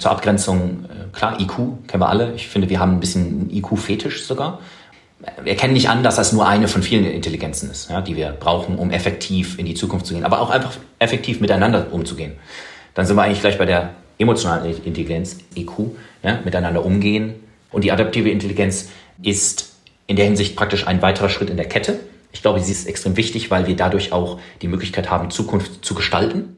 Zur Abgrenzung, äh, klar, IQ kennen wir alle. Ich finde, wir haben ein bisschen IQ-Fetisch sogar. Wir erkennen nicht an, dass das nur eine von vielen Intelligenzen ist, ja, die wir brauchen, um effektiv in die Zukunft zu gehen, aber auch einfach effektiv miteinander umzugehen. Dann sind wir eigentlich gleich bei der emotionalen Intelligenz, EQ, ja, miteinander umgehen. Und die adaptive Intelligenz ist in der Hinsicht praktisch ein weiterer Schritt in der Kette. Ich glaube, sie ist extrem wichtig, weil wir dadurch auch die Möglichkeit haben, Zukunft zu gestalten.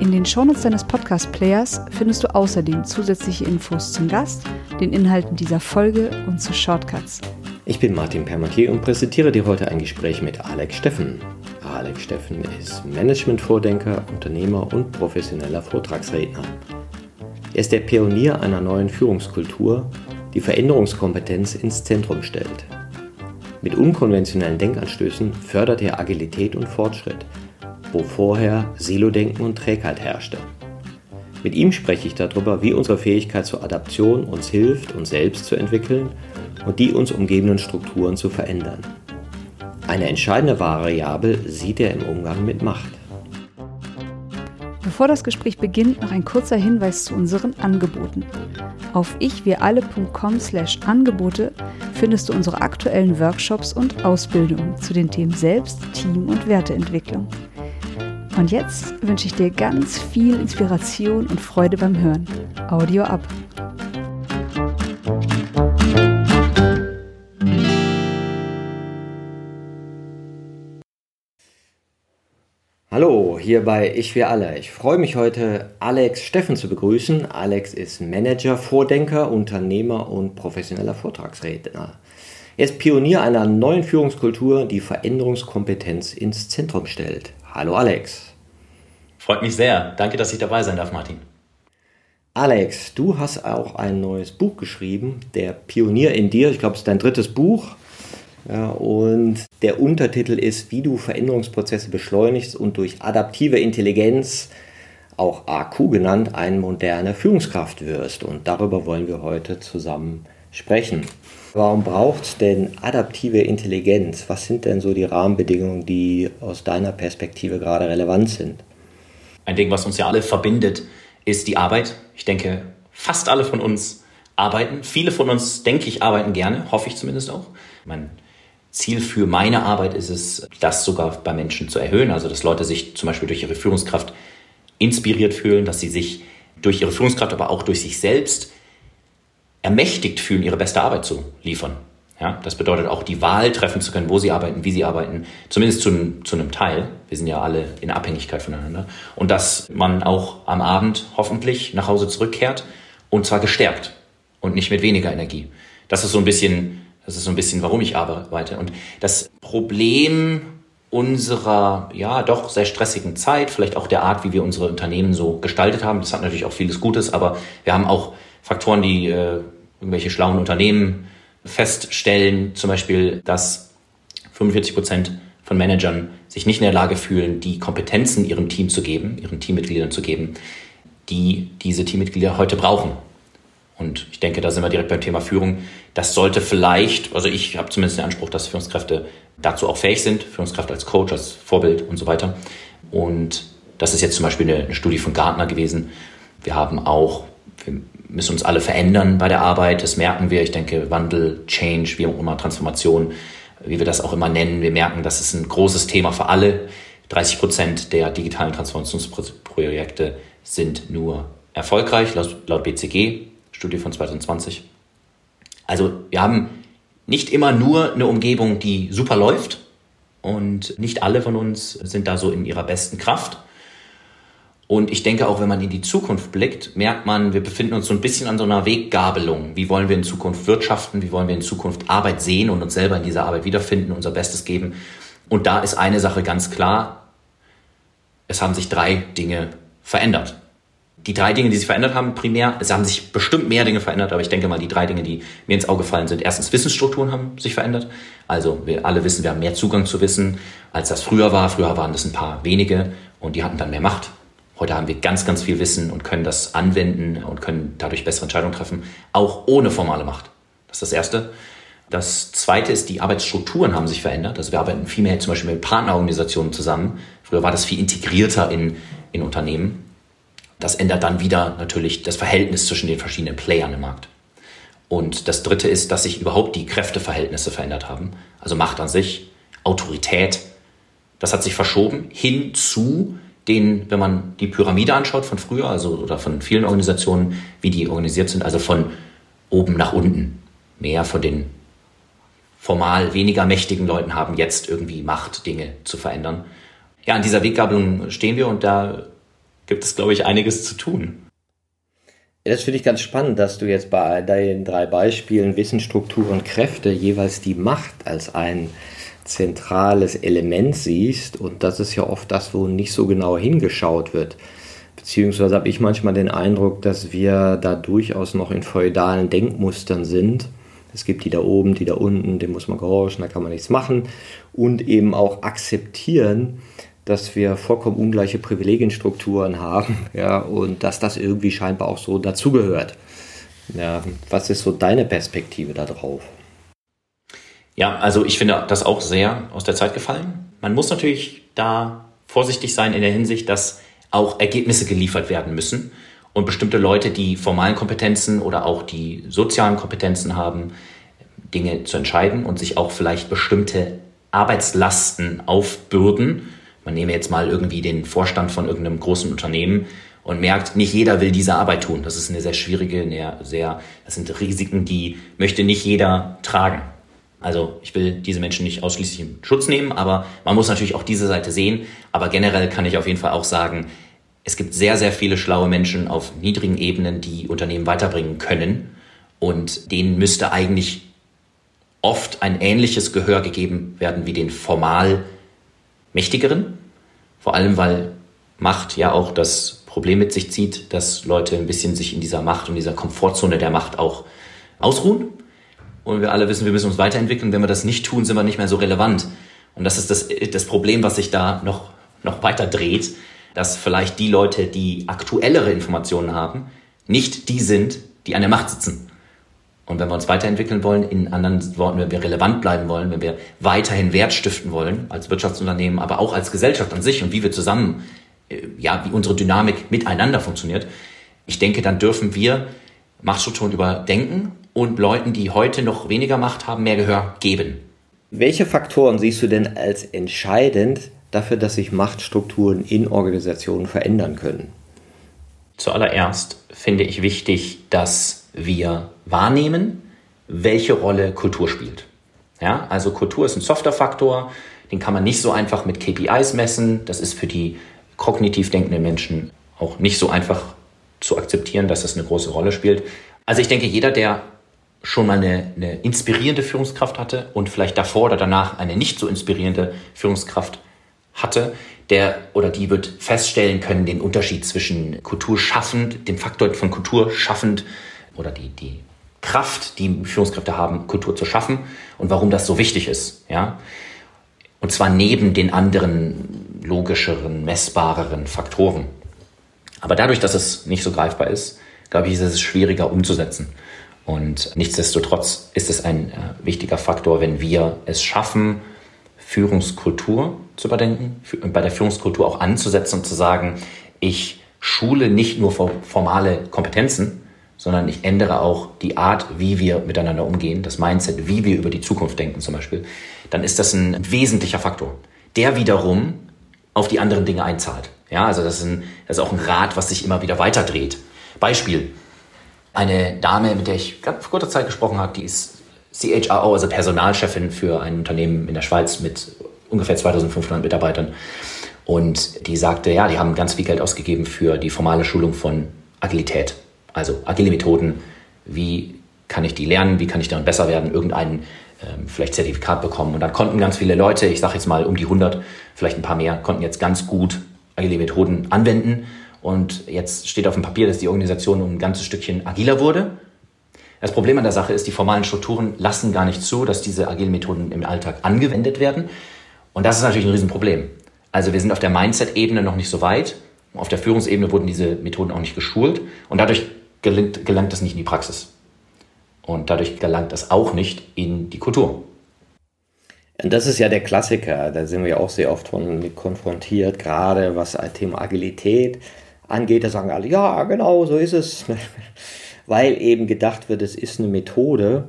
In den Shownotes deines Podcast-Players findest du außerdem zusätzliche Infos zum Gast, den Inhalten dieser Folge und zu Shortcuts. Ich bin Martin Permatier und präsentiere dir heute ein Gespräch mit Alex Steffen. Alex Steffen ist Management-Vordenker, Unternehmer und professioneller Vortragsredner. Er ist der Pionier einer neuen Führungskultur, die Veränderungskompetenz ins Zentrum stellt. Mit unkonventionellen Denkanstößen fördert er Agilität und Fortschritt, wo vorher Silo-Denken und Trägheit herrschte. Mit ihm spreche ich darüber, wie unsere Fähigkeit zur Adaption uns hilft, uns selbst zu entwickeln und die uns umgebenden Strukturen zu verändern. Eine entscheidende Variable sieht er im Umgang mit Macht. Bevor das Gespräch beginnt, noch ein kurzer Hinweis zu unseren Angeboten. Auf ichwiralle.com/angebote findest du unsere aktuellen Workshops und Ausbildungen zu den Themen Selbst, Team und Werteentwicklung. Und jetzt wünsche ich dir ganz viel Inspiration und Freude beim Hören. Audio ab. Hallo, hier bei Ich wir alle. Ich freue mich heute, Alex Steffen zu begrüßen. Alex ist Manager, Vordenker, Unternehmer und professioneller Vortragsredner. Er ist Pionier einer neuen Führungskultur, die Veränderungskompetenz ins Zentrum stellt. Hallo Alex. Freut mich sehr. Danke, dass ich dabei sein darf, Martin. Alex, du hast auch ein neues Buch geschrieben, Der Pionier in dir. Ich glaube, es ist dein drittes Buch. Ja, und der Untertitel ist, wie du Veränderungsprozesse beschleunigst und durch adaptive Intelligenz, auch AQ genannt, eine moderne Führungskraft wirst. Und darüber wollen wir heute zusammen sprechen. Warum braucht es denn adaptive Intelligenz? Was sind denn so die Rahmenbedingungen, die aus deiner Perspektive gerade relevant sind? Ein Ding, was uns ja alle verbindet, ist die Arbeit. Ich denke, fast alle von uns arbeiten. Viele von uns, denke ich, arbeiten gerne, hoffe ich zumindest auch. Mein Ziel für meine Arbeit ist es, das sogar bei Menschen zu erhöhen. Also, dass Leute sich zum Beispiel durch ihre Führungskraft inspiriert fühlen, dass sie sich durch ihre Führungskraft, aber auch durch sich selbst ermächtigt fühlen, ihre beste Arbeit zu liefern. Ja, das bedeutet auch die Wahl treffen zu können, wo sie arbeiten, wie sie arbeiten, zumindest zu, zu einem Teil. Wir sind ja alle in Abhängigkeit voneinander. Und dass man auch am Abend hoffentlich nach Hause zurückkehrt und zwar gestärkt und nicht mit weniger Energie. Das ist so ein bisschen, das ist so ein bisschen, warum ich arbeite. Und das Problem unserer, ja, doch sehr stressigen Zeit, vielleicht auch der Art, wie wir unsere Unternehmen so gestaltet haben, das hat natürlich auch vieles Gutes, aber wir haben auch Faktoren, die äh, irgendwelche schlauen Unternehmen feststellen, zum Beispiel, dass 45 Prozent von Managern sich nicht in der Lage fühlen, die Kompetenzen ihrem Team zu geben, ihren Teammitgliedern zu geben, die diese Teammitglieder heute brauchen. Und ich denke, da sind wir direkt beim Thema Führung. Das sollte vielleicht, also ich habe zumindest den Anspruch, dass Führungskräfte dazu auch fähig sind, Führungskraft als Coach, als Vorbild und so weiter. Und das ist jetzt zum Beispiel eine, Studie von Gartner gewesen. Wir haben auch, wir müssen uns alle verändern bei der Arbeit. Das merken wir. Ich denke, Wandel, Change, wie auch immer, Transformation, wie wir das auch immer nennen. Wir merken, das ist ein großes Thema für alle. 30 Prozent der digitalen Transformationsprojekte sind nur erfolgreich, laut, BCG, Studie von 2020. Also wir haben nicht immer nur eine Umgebung, die super läuft und nicht alle von uns sind da so in ihrer besten Kraft. Und ich denke auch, wenn man in die Zukunft blickt, merkt man, wir befinden uns so ein bisschen an so einer Weggabelung. Wie wollen wir in Zukunft wirtschaften? Wie wollen wir in Zukunft Arbeit sehen und uns selber in dieser Arbeit wiederfinden, unser Bestes geben? Und da ist eine Sache ganz klar. Es haben sich drei Dinge verändert. Die drei Dinge, die sich verändert haben, primär, es haben sich bestimmt mehr Dinge verändert, aber ich denke mal, die drei Dinge, die mir ins Auge fallen, sind erstens Wissensstrukturen haben sich verändert. Also wir alle wissen, wir haben mehr Zugang zu Wissen, als das früher war. Früher waren das ein paar wenige und die hatten dann mehr Macht. Heute haben wir ganz, ganz viel Wissen und können das anwenden und können dadurch bessere Entscheidungen treffen, auch ohne formale Macht. Das ist das Erste. Das Zweite ist, die Arbeitsstrukturen haben sich verändert. Also wir arbeiten viel mehr zum Beispiel mit Partnerorganisationen zusammen. Früher war das viel integrierter in, in Unternehmen. Das ändert dann wieder natürlich das Verhältnis zwischen den verschiedenen Playern im Markt. Und das Dritte ist, dass sich überhaupt die Kräfteverhältnisse verändert haben. Also Macht an sich, Autorität. Das hat sich verschoben hin zu den, wenn man die Pyramide anschaut von früher, also oder von vielen Organisationen, wie die organisiert sind, also von oben nach unten. Mehr von den formal weniger mächtigen Leuten haben jetzt irgendwie Macht, Dinge zu verändern. Ja, an dieser Weggabelung stehen wir und da gibt es, glaube ich, einiges zu tun. Das finde ich ganz spannend, dass du jetzt bei deinen drei Beispielen Wissensstruktur und Kräfte jeweils die Macht als ein zentrales Element siehst. Und das ist ja oft das, wo nicht so genau hingeschaut wird. Beziehungsweise habe ich manchmal den Eindruck, dass wir da durchaus noch in feudalen Denkmustern sind. Es gibt die da oben, die da unten, dem muss man gehorchen, da kann man nichts machen. Und eben auch akzeptieren, dass wir vollkommen ungleiche Privilegienstrukturen haben ja, und dass das irgendwie scheinbar auch so dazugehört. Ja, was ist so deine Perspektive darauf? Ja, also ich finde das auch sehr aus der Zeit gefallen. Man muss natürlich da vorsichtig sein in der Hinsicht, dass auch Ergebnisse geliefert werden müssen und bestimmte Leute, die formalen Kompetenzen oder auch die sozialen Kompetenzen haben, Dinge zu entscheiden und sich auch vielleicht bestimmte Arbeitslasten aufbürden. Man nehme jetzt mal irgendwie den Vorstand von irgendeinem großen Unternehmen und merkt, nicht jeder will diese Arbeit tun. Das ist eine sehr schwierige, eine sehr, das sind Risiken, die möchte nicht jeder tragen. Also ich will diese Menschen nicht ausschließlich in Schutz nehmen, aber man muss natürlich auch diese Seite sehen. Aber generell kann ich auf jeden Fall auch sagen, es gibt sehr, sehr viele schlaue Menschen auf niedrigen Ebenen, die Unternehmen weiterbringen können. Und denen müsste eigentlich oft ein ähnliches Gehör gegeben werden wie den formal Mächtigeren. Vor allem, weil Macht ja auch das Problem mit sich zieht, dass Leute ein bisschen sich in dieser Macht und dieser Komfortzone der Macht auch ausruhen und wir alle wissen, wir müssen uns weiterentwickeln. Wenn wir das nicht tun, sind wir nicht mehr so relevant. Und das ist das, das Problem, was sich da noch, noch weiter dreht, dass vielleicht die Leute, die aktuellere Informationen haben, nicht die sind, die an der Macht sitzen. Und wenn wir uns weiterentwickeln wollen, in anderen Worten, wenn wir relevant bleiben wollen, wenn wir weiterhin Wert stiften wollen, als Wirtschaftsunternehmen, aber auch als Gesellschaft an sich und wie wir zusammen, äh, ja, wie unsere Dynamik miteinander funktioniert, ich denke, dann dürfen wir Machtstrukturen überdenken und Leuten, die heute noch weniger Macht haben, mehr Gehör geben. Welche Faktoren siehst du denn als entscheidend dafür, dass sich Machtstrukturen in Organisationen verändern können? Zuallererst finde ich wichtig, dass wir wahrnehmen, welche Rolle Kultur spielt. Ja, also Kultur ist ein softer Faktor, den kann man nicht so einfach mit KPIs messen. Das ist für die kognitiv denkenden Menschen auch nicht so einfach zu akzeptieren, dass das eine große Rolle spielt. Also ich denke, jeder, der schon mal eine, eine inspirierende Führungskraft hatte und vielleicht davor oder danach eine nicht so inspirierende Führungskraft hatte, der oder die wird feststellen können, den Unterschied zwischen kulturschaffend, dem Faktor von Kultur schaffend oder die, die Kraft, die Führungskräfte haben, Kultur zu schaffen und warum das so wichtig ist, ja. Und zwar neben den anderen logischeren, messbareren Faktoren. Aber dadurch, dass es nicht so greifbar ist, glaube ich, ist es schwieriger umzusetzen. Und nichtsdestotrotz ist es ein äh, wichtiger Faktor, wenn wir es schaffen, Führungskultur zu überdenken, bei der Führungskultur auch anzusetzen und zu sagen, ich schule nicht nur formale Kompetenzen, sondern ich ändere auch die Art, wie wir miteinander umgehen, das Mindset, wie wir über die Zukunft denken zum Beispiel, dann ist das ein wesentlicher Faktor, der wiederum auf die anderen Dinge einzahlt. Ja, also das ist, ein, das ist auch ein Rad, was sich immer wieder weiterdreht. Beispiel, eine Dame, mit der ich vor kurzer Zeit gesprochen habe, die ist CHRO, also Personalchefin für ein Unternehmen in der Schweiz mit ungefähr 2500 Mitarbeitern. Und die sagte, ja, die haben ganz viel Geld ausgegeben für die formale Schulung von Agilität. Also agile Methoden, wie kann ich die lernen, wie kann ich darin besser werden, irgendein ähm, vielleicht Zertifikat bekommen. Und dann konnten ganz viele Leute, ich sage jetzt mal um die 100, vielleicht ein paar mehr, konnten jetzt ganz gut agile Methoden anwenden und jetzt steht auf dem Papier, dass die Organisation um ein ganzes Stückchen agiler wurde. Das Problem an der Sache ist, die formalen Strukturen lassen gar nicht zu, dass diese agilen Methoden im Alltag angewendet werden. Und das ist natürlich ein Riesenproblem. Also wir sind auf der Mindset-Ebene noch nicht so weit. Auf der Führungsebene wurden diese Methoden auch nicht geschult. Und dadurch gelingt, gelangt es nicht in die Praxis. Und dadurch gelangt es auch nicht in die Kultur. Das ist ja der Klassiker, da sind wir auch sehr oft von konfrontiert, gerade was das Thema Agilität angeht. Da sagen alle, ja, genau, so ist es. Weil eben gedacht wird, es ist eine Methode,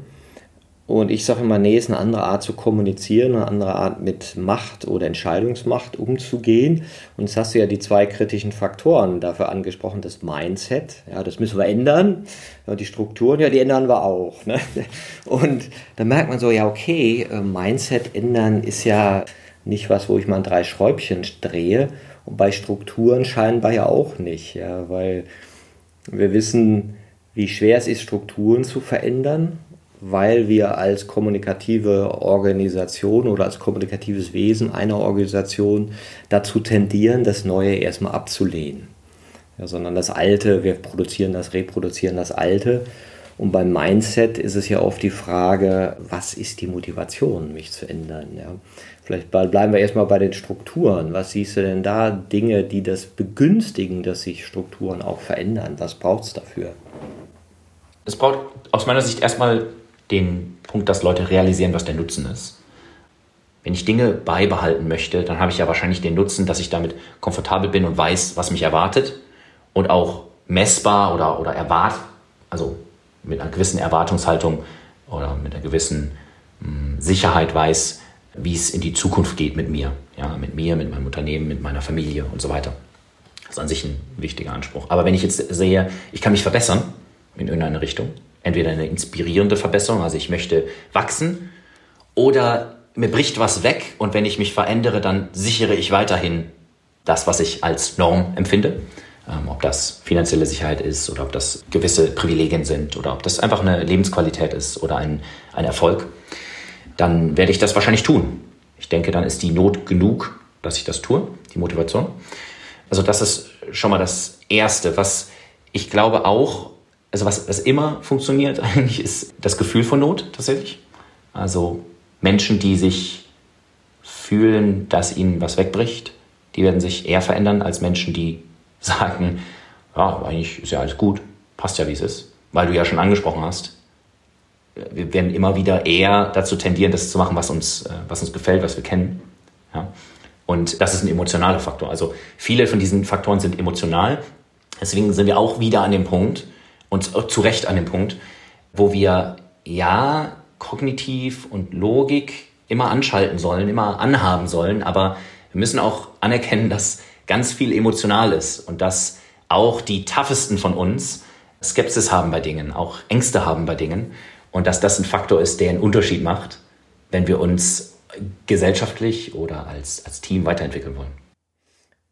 und ich sage immer, nee, ist eine andere Art zu kommunizieren, eine andere Art mit Macht oder Entscheidungsmacht umzugehen. Und jetzt hast du ja die zwei kritischen Faktoren dafür angesprochen, das Mindset, ja, das müssen wir ändern. Ja, die Strukturen, ja, die ändern wir auch. Ne? Und da merkt man so, ja, okay, äh, Mindset ändern ist ja nicht was, wo ich mal drei Schräubchen drehe. Und bei Strukturen scheinbar ja auch nicht, ja, weil wir wissen, wie schwer es ist, Strukturen zu verändern weil wir als kommunikative Organisation oder als kommunikatives Wesen einer Organisation dazu tendieren, das Neue erstmal abzulehnen. Ja, sondern das Alte, wir produzieren das, reproduzieren das Alte. Und beim Mindset ist es ja oft die Frage, was ist die Motivation, mich zu ändern? Ja? Vielleicht bleiben wir erstmal bei den Strukturen. Was siehst du denn da? Dinge, die das begünstigen, dass sich Strukturen auch verändern. Was braucht es dafür? Es braucht aus meiner Sicht erstmal den Punkt, dass Leute realisieren, was der Nutzen ist. Wenn ich Dinge beibehalten möchte, dann habe ich ja wahrscheinlich den Nutzen, dass ich damit komfortabel bin und weiß, was mich erwartet und auch messbar oder, oder erwart, also mit einer gewissen Erwartungshaltung oder mit einer gewissen mh, hm, Sicherheit weiß, wie es in die Zukunft geht mit mir, ja, mit mir, mit meinem Unternehmen, mit meiner Familie und so weiter. Das ist an sich ein wichtiger Anspruch. Aber wenn ich jetzt sehe, ich kann mich verbessern in irgendeine Richtung, entweder eine inspirierende Verbesserung, also ich möchte wachsen, oder mir bricht was weg und wenn ich mich verändere, dann sichere ich weiterhin das, was ich als Norm empfinde. Ähm, ob das finanzielle Sicherheit ist oder ob das gewisse Privilegien sind oder ob das einfach eine Lebensqualität ist oder ein, ein Erfolg, dann werde ich das wahrscheinlich tun. Ich denke, dann ist die Not genug, dass ich das tue, die Motivation. Also das ist schon mal das Erste, was ich glaube auch also was, was immer funktioniert eigentlich, ist das Gefühl von Not tatsächlich. Also Menschen, die sich fühlen, dass ihnen was wegbricht, die werden sich eher verändern als Menschen, die sagen, ja, eigentlich ist ja alles gut, passt ja, wie es ist. Weil du ja schon angesprochen hast, wir werden immer wieder eher dazu tendieren, das zu machen, was uns, äh, was uns gefällt, was wir kennen. Ja? Und das ist ein emotionaler Faktor. Also viele von diesen Faktoren sind emotional. Deswegen sind wir auch wieder an dem Punkt, und zu Recht an dem Punkt, wo wir ja kognitiv und Logik immer anschalten sollen, immer anhaben sollen, aber wir müssen auch anerkennen, dass ganz viel emotional ist und dass auch die toughesten von uns Skepsis haben bei Dingen, auch Ängste haben bei Dingen und dass das ein Faktor ist, der einen Unterschied macht, wenn wir uns gesellschaftlich oder als, als Team weiterentwickeln wollen.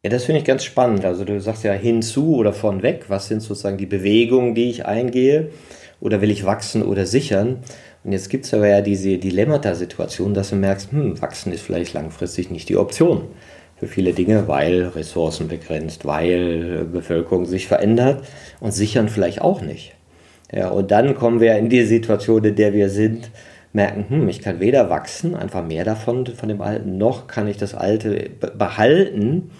Ja, das finde ich ganz spannend. Also du sagst ja hinzu oder von weg. Was sind sozusagen die Bewegungen, die ich eingehe? Oder will ich wachsen oder sichern? Und jetzt gibt es aber ja diese Dilemmata-Situation, dass du merkst, hm, wachsen ist vielleicht langfristig nicht die Option für viele Dinge, weil Ressourcen begrenzt, weil Bevölkerung sich verändert und sichern vielleicht auch nicht. Ja, und dann kommen wir in die Situation, in der wir sind, merken, hm, ich kann weder wachsen, einfach mehr davon, von dem Alten, noch kann ich das Alte behalten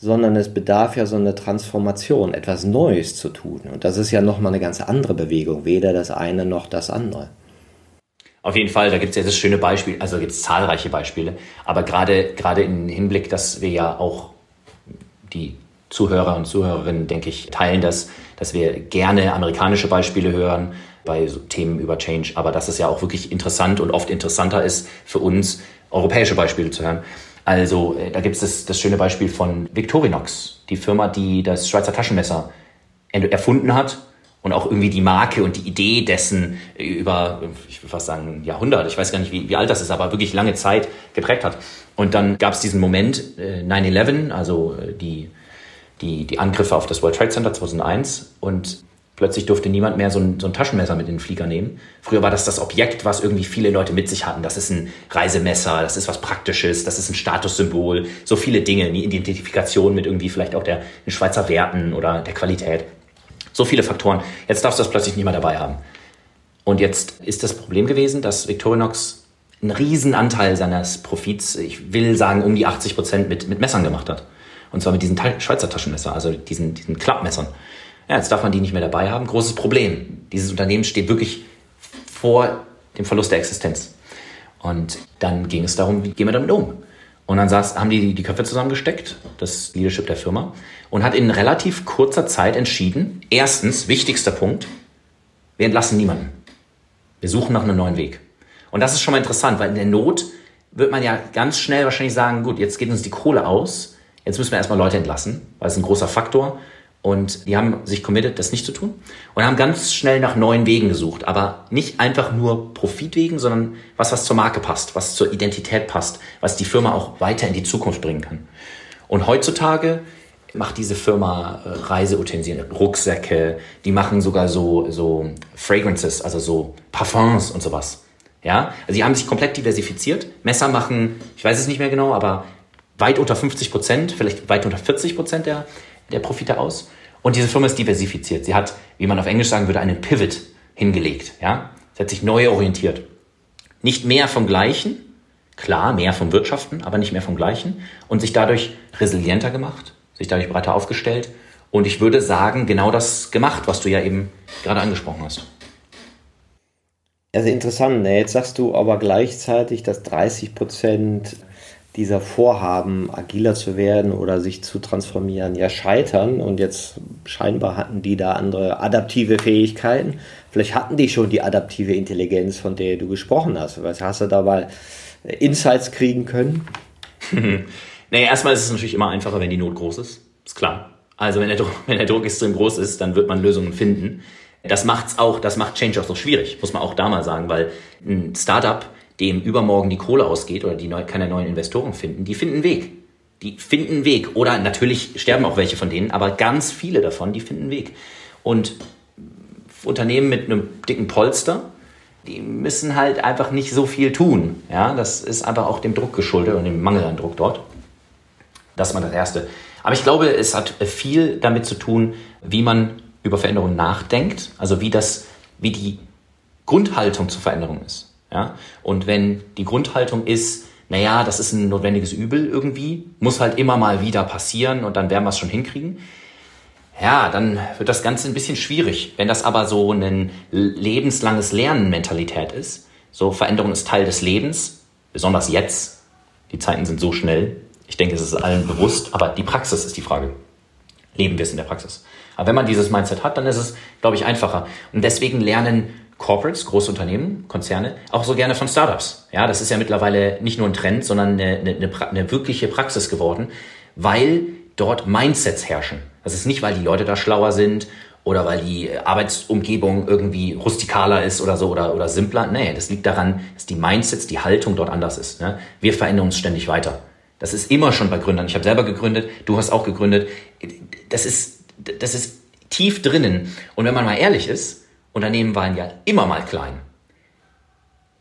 sondern es bedarf ja so eine Transformation, etwas Neues zu tun. Und das ist ja nochmal eine ganz andere Bewegung, weder das eine noch das andere. Auf jeden Fall, da gibt es ja das schöne Beispiel, also gibt es zahlreiche Beispiele, aber gerade, gerade im Hinblick, dass wir ja auch die Zuhörer und Zuhörerinnen, denke ich, teilen das, dass wir gerne amerikanische Beispiele hören bei so Themen über Change, aber dass es ja auch wirklich interessant und oft interessanter ist für uns, europäische Beispiele zu hören. Also äh, da gibt es das, das schöne Beispiel von Victorinox, die Firma, die das Schweizer Taschenmesser erfunden hat und auch irgendwie die Marke und die Idee dessen über, ich würde fast sagen, Jahrhundert, ich weiß gar nicht, wie, wie alt das ist, aber wirklich lange Zeit geprägt hat. Und dann gab es diesen Moment, äh, 9-11, also äh, die, die, die Angriffe auf das World Trade Center 2001 und Plötzlich durfte niemand mehr so ein, so ein, Taschenmesser mit in den Flieger nehmen. Früher war das das Objekt, was irgendwie viele Leute mit sich hatten. Das ist ein Reisemesser, das ist was Praktisches, das ist ein Statussymbol, so viele Dinge, eine Identifikation mit irgendwie vielleicht auch der, den Schweizer Werten oder der Qualität. So viele Faktoren. Jetzt darfst du das plötzlich nicht mehr dabei haben. Und jetzt ist das Problem gewesen, dass Victorinox einen riesen Anteil seines Profits, ich will sagen um die 80 Prozent, mit, mit Messern gemacht hat. Und zwar mit diesen Schweizer Taschenmesser, also diesen, diesen Klappmessern. Ja, jetzt darf man die nicht mehr dabei haben. Großes Problem. Dieses Unternehmen steht wirklich vor dem Verlust der Existenz. Und dann ging es darum, wie gehen wir damit um? Und dann saß, haben die die Köpfe zusammengesteckt, das Leadership der Firma, und hat in relativ kurzer Zeit entschieden, erstens, wichtigster Punkt, wir entlassen niemanden. Wir suchen nach einem neuen Weg. Und das ist schon mal interessant, weil in der Not wird man ja ganz schnell wahrscheinlich sagen, gut, jetzt geht uns die Kohle aus, jetzt müssen wir erstmal Leute entlassen, weil es ein großer Faktor und die haben sich committed, das nicht zu tun und haben ganz schnell nach neuen Wegen gesucht. Aber nicht einfach nur Profitwegen, sondern was, was zur Marke passt, was zur Identität passt, was die Firma auch weiter in die Zukunft bringen kann. Und heutzutage macht diese Firma äh, Reiseutensilien, Rucksäcke, die machen sogar so, so Fragrances, also so Parfums und sowas. Ja, also die haben sich komplett diversifiziert. Messer machen, ich weiß es nicht mehr genau, aber weit unter 50 Prozent, vielleicht weit unter 40 Prozent der der Profite aus. Und diese Firma ist diversifiziert. Sie hat, wie man auf Englisch sagen würde, einen Pivot hingelegt. Ja? Sie hat sich neu orientiert. Nicht mehr vom Gleichen, klar, mehr vom Wirtschaften, aber nicht mehr vom Gleichen. Und sich dadurch resilienter gemacht, sich dadurch breiter aufgestellt. Und ich würde sagen, genau das gemacht, was du ja eben gerade angesprochen hast. Also interessant, ne? jetzt sagst du aber gleichzeitig, dass 30 Prozent dieser Vorhaben, agiler zu werden oder sich zu transformieren, ja scheitern. Und jetzt scheinbar hatten die da andere adaptive Fähigkeiten. Vielleicht hatten die schon die adaptive Intelligenz, von der du gesprochen hast. Was hast du da mal Insights kriegen können? naja, erstmal ist es natürlich immer einfacher, wenn die Not groß ist. Ist klar. Also wenn der, Druck, wenn der Druck extrem groß ist, dann wird man Lösungen finden. Das macht's auch, das macht Change auch so schwierig, muss man auch da mal sagen, weil ein Startup dem übermorgen die Kohle ausgeht oder die neu, keine neuen Investoren finden, die finden Weg. Die finden Weg. Oder natürlich sterben auch welche von denen, aber ganz viele davon, die finden Weg. Und Unternehmen mit einem dicken Polster, die müssen halt einfach nicht so viel tun. Ja, das ist einfach auch dem Druck geschuldet und dem Mangel an Druck dort. Das ist mal das Erste. Aber ich glaube, es hat viel damit zu tun, wie man über Veränderungen nachdenkt, also wie das, wie die Grundhaltung zur Veränderung ist. Ja? Und wenn die Grundhaltung ist, naja, das ist ein notwendiges Übel irgendwie, muss halt immer mal wieder passieren und dann werden wir es schon hinkriegen. Ja, dann wird das Ganze ein bisschen schwierig. Wenn das aber so ein lebenslanges Lernen-Mentalität ist, so Veränderung ist Teil des Lebens, besonders jetzt, die Zeiten sind so schnell, ich denke, es ist allen bewusst, aber die Praxis ist die Frage. Leben wir es in der Praxis? Aber wenn man dieses Mindset hat, dann ist es, glaube ich, einfacher. Und deswegen lernen Corporates, große Unternehmen, Konzerne, auch so gerne von Startups. Ja, das ist ja mittlerweile nicht nur ein Trend, sondern eine, eine, eine wirkliche Praxis geworden, weil dort Mindsets herrschen. Das ist nicht, weil die Leute da schlauer sind oder weil die Arbeitsumgebung irgendwie rustikaler ist oder so oder, oder simpler. Nee, das liegt daran, dass die Mindsets, die Haltung dort anders ist. Ne? Wir verändern uns ständig weiter. Das ist immer schon bei Gründern. Ich habe selber gegründet, du hast auch gegründet. Das ist, das ist tief drinnen. Und wenn man mal ehrlich ist, Unternehmen waren ja immer mal klein.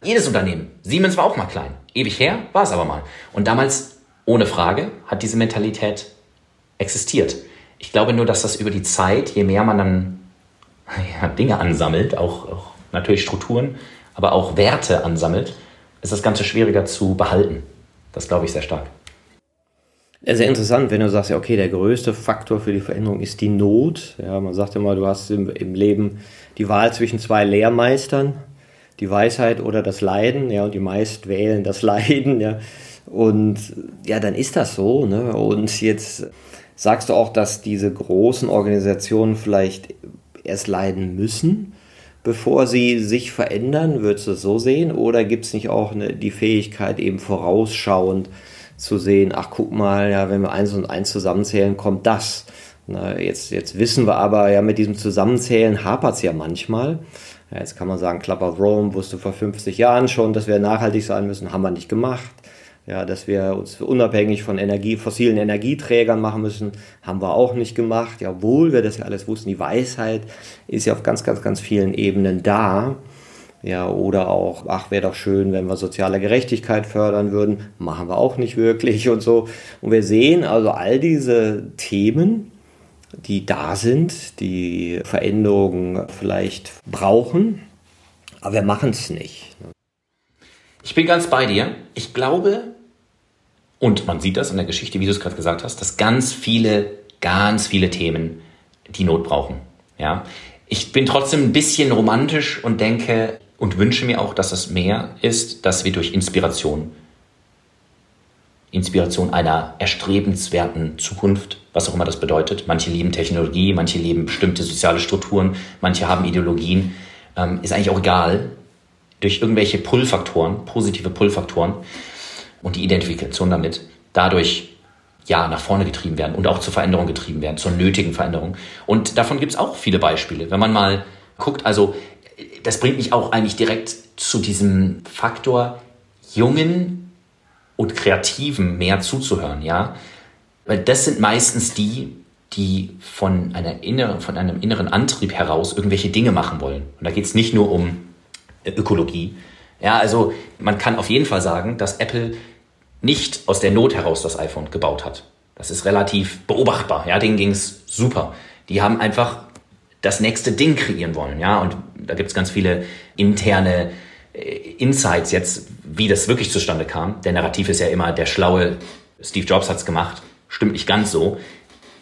Jedes Unternehmen. Siemens war auch mal klein. Ewig her war es aber mal. Und damals, ohne Frage, hat diese Mentalität existiert. Ich glaube nur, dass das über die Zeit, je mehr man dann ja, Dinge ansammelt, auch, auch natürlich Strukturen, aber auch Werte ansammelt, ist das Ganze schwieriger zu behalten. Das glaube ich sehr stark. Sehr interessant, wenn du sagst, ja, okay, der größte Faktor für die Veränderung ist die Not. Ja, man sagt immer, du hast im, im Leben die Wahl zwischen zwei Lehrmeistern, die Weisheit oder das Leiden, ja, und die meist wählen das Leiden, ja. Und ja, dann ist das so, ne? Und jetzt sagst du auch, dass diese großen Organisationen vielleicht erst leiden müssen, bevor sie sich verändern. Würdest du es so sehen? Oder gibt es nicht auch eine, die Fähigkeit, eben vorausschauend zu sehen, ach guck mal, ja, wenn wir eins und eins zusammenzählen, kommt das. Na, jetzt, jetzt wissen wir aber, ja, mit diesem Zusammenzählen hapert es ja manchmal. Ja, jetzt kann man sagen, Club of Rome wusste vor 50 Jahren schon, dass wir nachhaltig sein müssen, haben wir nicht gemacht. Ja, dass wir uns unabhängig von Energie, fossilen Energieträgern machen müssen, haben wir auch nicht gemacht. Ja, obwohl wir das ja alles wussten. Die Weisheit ist ja auf ganz, ganz, ganz vielen Ebenen da. Ja, oder auch, ach, wäre doch schön, wenn wir soziale Gerechtigkeit fördern würden. Machen wir auch nicht wirklich und so. Und wir sehen also all diese Themen, die da sind, die Veränderungen vielleicht brauchen, aber wir machen es nicht. Ich bin ganz bei dir. Ich glaube, und man sieht das in der Geschichte, wie du es gerade gesagt hast, dass ganz viele, ganz viele Themen die Not brauchen. Ja? Ich bin trotzdem ein bisschen romantisch und denke und wünsche mir auch, dass es mehr ist, dass wir durch Inspiration, Inspiration einer erstrebenswerten Zukunft, was auch immer das bedeutet. Manche lieben Technologie, manche lieben bestimmte soziale Strukturen, manche haben Ideologien, ähm, ist eigentlich auch egal. Durch irgendwelche Pull-Faktoren, positive Pull-Faktoren und die Identifikation damit, dadurch ja nach vorne getrieben werden und auch zur Veränderung getrieben werden, zur nötigen Veränderung. Und davon gibt es auch viele Beispiele. Wenn man mal guckt, also das bringt mich auch eigentlich direkt zu diesem Faktor, jungen und Kreativen mehr zuzuhören, ja. Weil das sind meistens die, die von, einer inneren, von einem inneren Antrieb heraus irgendwelche Dinge machen wollen. Und da geht es nicht nur um Ökologie. Ja, also man kann auf jeden Fall sagen, dass Apple nicht aus der Not heraus das iPhone gebaut hat. Das ist relativ beobachtbar. Ja, denen ging es super. Die haben einfach das nächste Ding kreieren wollen. Ja, und da gibt es ganz viele interne äh, Insights jetzt, wie das wirklich zustande kam. Der Narrativ ist ja immer, der schlaue Steve Jobs hat's gemacht. Stimmt nicht ganz so.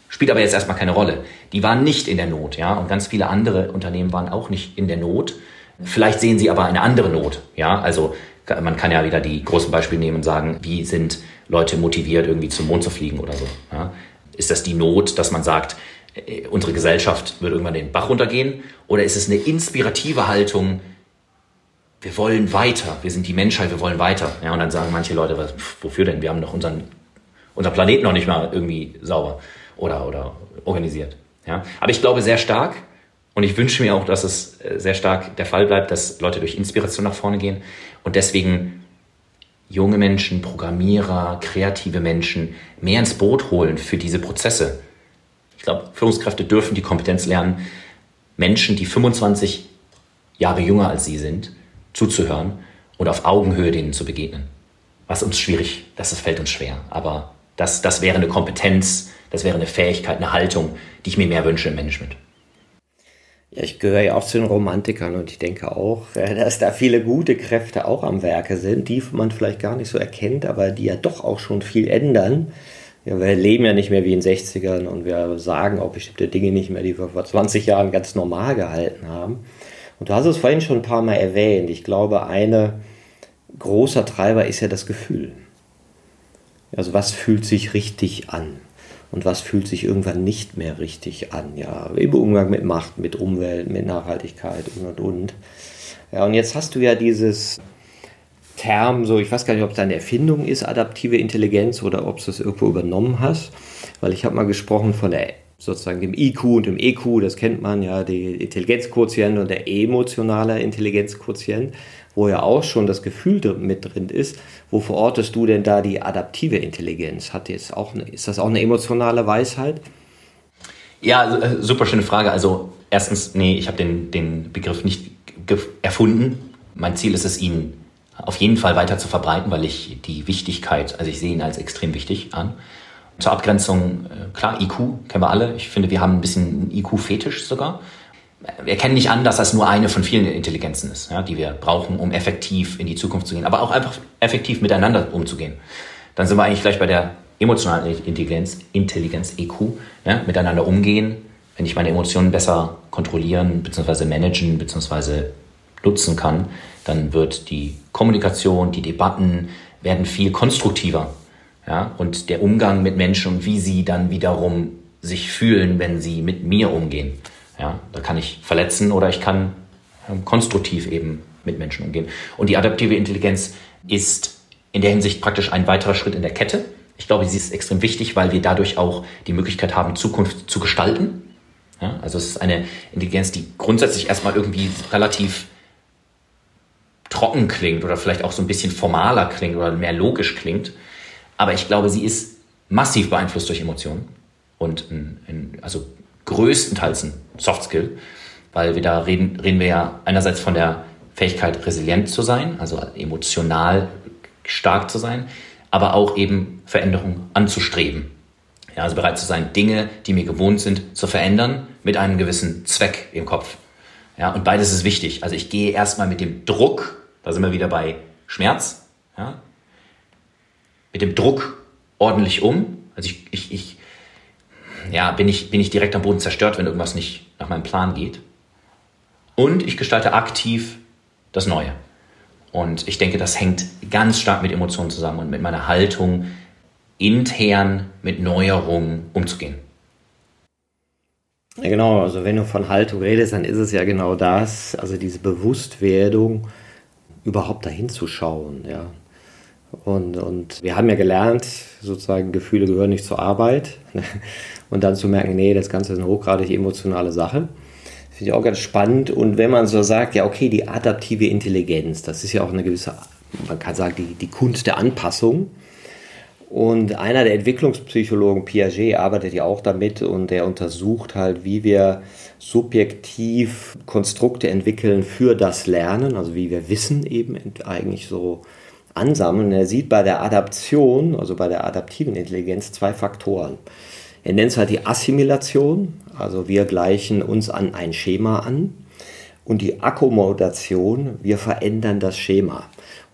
Spielt aber jetzt erstmal keine Rolle. Die waren nicht in der Not, ja, und ganz viele andere Unternehmen waren auch nicht in der Not. Vielleicht sehen sie aber eine andere Not, ja. Also man kann ja wieder die großen Beispiele nehmen und sagen, wie sind Leute motiviert, irgendwie zum Mond zu fliegen oder so. Ja? Ist das die Not, dass man sagt, unsere Gesellschaft wird irgendwann den Bach runtergehen? Oder ist es eine inspirative Haltung, wir wollen weiter, wir sind die Menschheit, wir wollen weiter. Ja, und dann sagen manche Leute, was, wofür denn? Wir haben doch unseren, unser Planet noch nicht mal irgendwie sauber oder, oder organisiert. Ja, aber ich glaube sehr stark und ich wünsche mir auch, dass es äh, sehr stark der Fall bleibt, dass Leute durch Inspiration nach vorne gehen und deswegen junge Menschen, Programmierer, kreative Menschen mehr ins Boot holen für diese Prozesse ich glaube, Führungskräfte dürfen die Kompetenz lernen, Menschen, die 25 Jahre jünger als sie sind, zuzuhören und auf Augenhöhe denen zu begegnen. Was uns schwierig, das fällt uns schwer. Aber das, das wäre eine Kompetenz, das wäre eine Fähigkeit, eine Haltung, die ich mir mehr wünsche im Management. Ja, ich gehöre ja auch zu den Romantikern und ich denke auch, dass da viele gute Kräfte auch am Werke sind, die man vielleicht gar nicht so erkennt, aber die ja doch auch schon viel ändern. Ja, wir leben ja nicht mehr wie in den 60ern und wir sagen auch bestimmte Dinge nicht mehr, die wir vor 20 Jahren ganz normal gehalten haben. Und du hast es vorhin schon ein paar Mal erwähnt. Ich glaube, ein großer Treiber ist ja das Gefühl. Also was fühlt sich richtig an? Und was fühlt sich irgendwann nicht mehr richtig an? Ja, im Umgang mit Macht, mit Umwelt, mit Nachhaltigkeit und und und. Ja, und jetzt hast du ja dieses Term, so ich weiß gar nicht, ob es eine Erfindung ist, adaptive Intelligenz, oder ob du es irgendwo übernommen hast, weil ich habe mal gesprochen von der sozusagen dem IQ und dem EQ, das kennt man ja, die Intelligenzquotient und der emotionale Intelligenzquotient, wo ja auch schon das Gefühl mit drin ist. Wo verortest du denn da die adaptive Intelligenz? Hat jetzt auch eine, ist das auch eine emotionale Weisheit? Ja, äh, super schöne Frage. Also erstens, nee, ich habe den, den Begriff nicht erfunden. Mein Ziel ist es, ihn auf jeden Fall weiter zu verbreiten, weil ich die Wichtigkeit, also ich sehe ihn als extrem wichtig an. Zur Abgrenzung, äh, klar, IQ kennen wir alle. Ich finde, wir haben ein bisschen IQ-Fetisch sogar. Wir erkennen nicht an, dass das nur eine von vielen Intelligenzen ist, ja, die wir brauchen, um effektiv in die Zukunft zu gehen, aber auch einfach effektiv miteinander umzugehen. Dann sind wir eigentlich gleich bei der emotionalen Intelligenz, Intelligenz, EQ, ja, miteinander umgehen, wenn ich meine Emotionen besser kontrollieren bzw. managen bzw. nutzen kann, dann wird die Kommunikation, die Debatten werden viel konstruktiver. Ja? Und der Umgang mit Menschen und wie sie dann wiederum sich fühlen, wenn sie mit mir umgehen. Ja? Da kann ich verletzen oder ich kann ähm, konstruktiv eben mit Menschen umgehen. Und die adaptive Intelligenz ist in der Hinsicht praktisch ein weiterer Schritt in der Kette. Ich glaube, sie ist extrem wichtig, weil wir dadurch auch die Möglichkeit haben, Zukunft zu gestalten. Ja, also es ist eine Intelligenz, die grundsätzlich erstmal irgendwie relativ trocken klingt oder vielleicht auch so ein bisschen formaler klingt oder mehr logisch klingt. Aber ich glaube, sie ist massiv beeinflusst durch Emotionen und ein, ein, also größtenteils ein Soft Skill, weil wir da reden, reden wir ja einerseits von der Fähigkeit, resilient zu sein, also emotional stark zu sein, aber auch eben Veränderungen anzustreben. Ja, also bereit zu sein, Dinge, die mir gewohnt sind, zu verändern mit einem gewissen Zweck im Kopf. Ja, und beides ist wichtig. Also ich gehe erstmal mit dem Druck, da sind wir wieder bei Schmerz, ja, mit dem Druck ordentlich um. Also ich, ich, ich ja, bin ich, bin ich direkt am Boden zerstört, wenn irgendwas nicht nach meinem Plan geht. Und ich gestalte aktiv das Neue. Und ich denke, das hängt ganz stark mit Emotionen zusammen und mit meiner Haltung, intern mit Neuerungen umzugehen. Ja, genau, also wenn du von Haltung redest, dann ist es ja genau das, also diese Bewusstwerdung, überhaupt dahin zu schauen, ja. Und, und wir haben ja gelernt, sozusagen, Gefühle gehören nicht zur Arbeit. Und dann zu merken, nee, das Ganze ist eine hochgradig emotionale Sache. Finde ich auch ganz spannend. Und wenn man so sagt, ja, okay, die adaptive Intelligenz, das ist ja auch eine gewisse, man kann sagen, die, die Kunst der Anpassung. Und einer der Entwicklungspsychologen, Piaget, arbeitet ja auch damit und der untersucht halt, wie wir subjektiv Konstrukte entwickeln für das Lernen, also wie wir Wissen eben eigentlich so ansammeln. Und er sieht bei der Adaption, also bei der adaptiven Intelligenz, zwei Faktoren. Er nennt es halt die Assimilation, also wir gleichen uns an ein Schema an. Und die Akkommodation, wir verändern das Schema.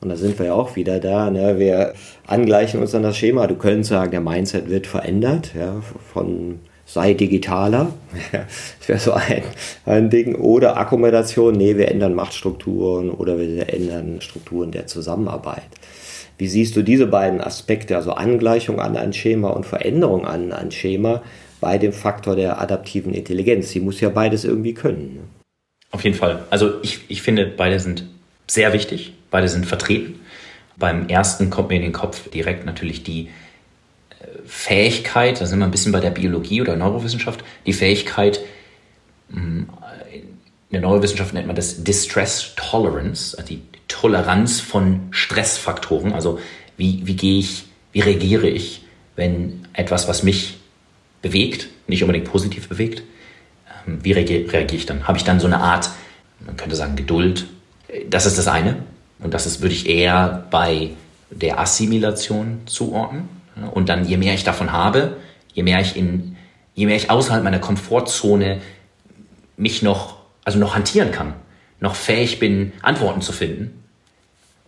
Und da sind wir ja auch wieder da. Ne? Wir angleichen uns an das Schema. Du könntest sagen, der Mindset wird verändert, ja, von sei digitaler. das wäre so ein, ein Ding. Oder Akkommodation, nee, wir ändern Machtstrukturen oder wir ändern Strukturen der Zusammenarbeit. Wie siehst du diese beiden Aspekte, also Angleichung an ein Schema und Veränderung an ein Schema, bei dem Faktor der adaptiven Intelligenz? Sie muss ja beides irgendwie können. Ne? Auf jeden Fall. Also ich, ich finde, beide sind sehr wichtig, beide sind vertreten. Beim ersten kommt mir in den Kopf direkt natürlich die äh, Fähigkeit, da sind wir ein bisschen bei der Biologie oder Neurowissenschaft, die Fähigkeit, hm, in der Neurowissenschaft nennt man das Distress Tolerance, also die Toleranz von Stressfaktoren. Also wie, wie gehe ich, wie reagiere ich, wenn etwas, was mich bewegt, nicht unbedingt positiv bewegt, wie reagiere ich dann? Habe ich dann so eine Art, man könnte sagen, Geduld? Das ist das eine. Und das ist, würde ich eher bei der Assimilation zuordnen. Und dann, je mehr ich davon habe, je mehr ich in, je mehr ich außerhalb meiner Komfortzone mich noch, also noch hantieren kann, noch fähig bin, Antworten zu finden,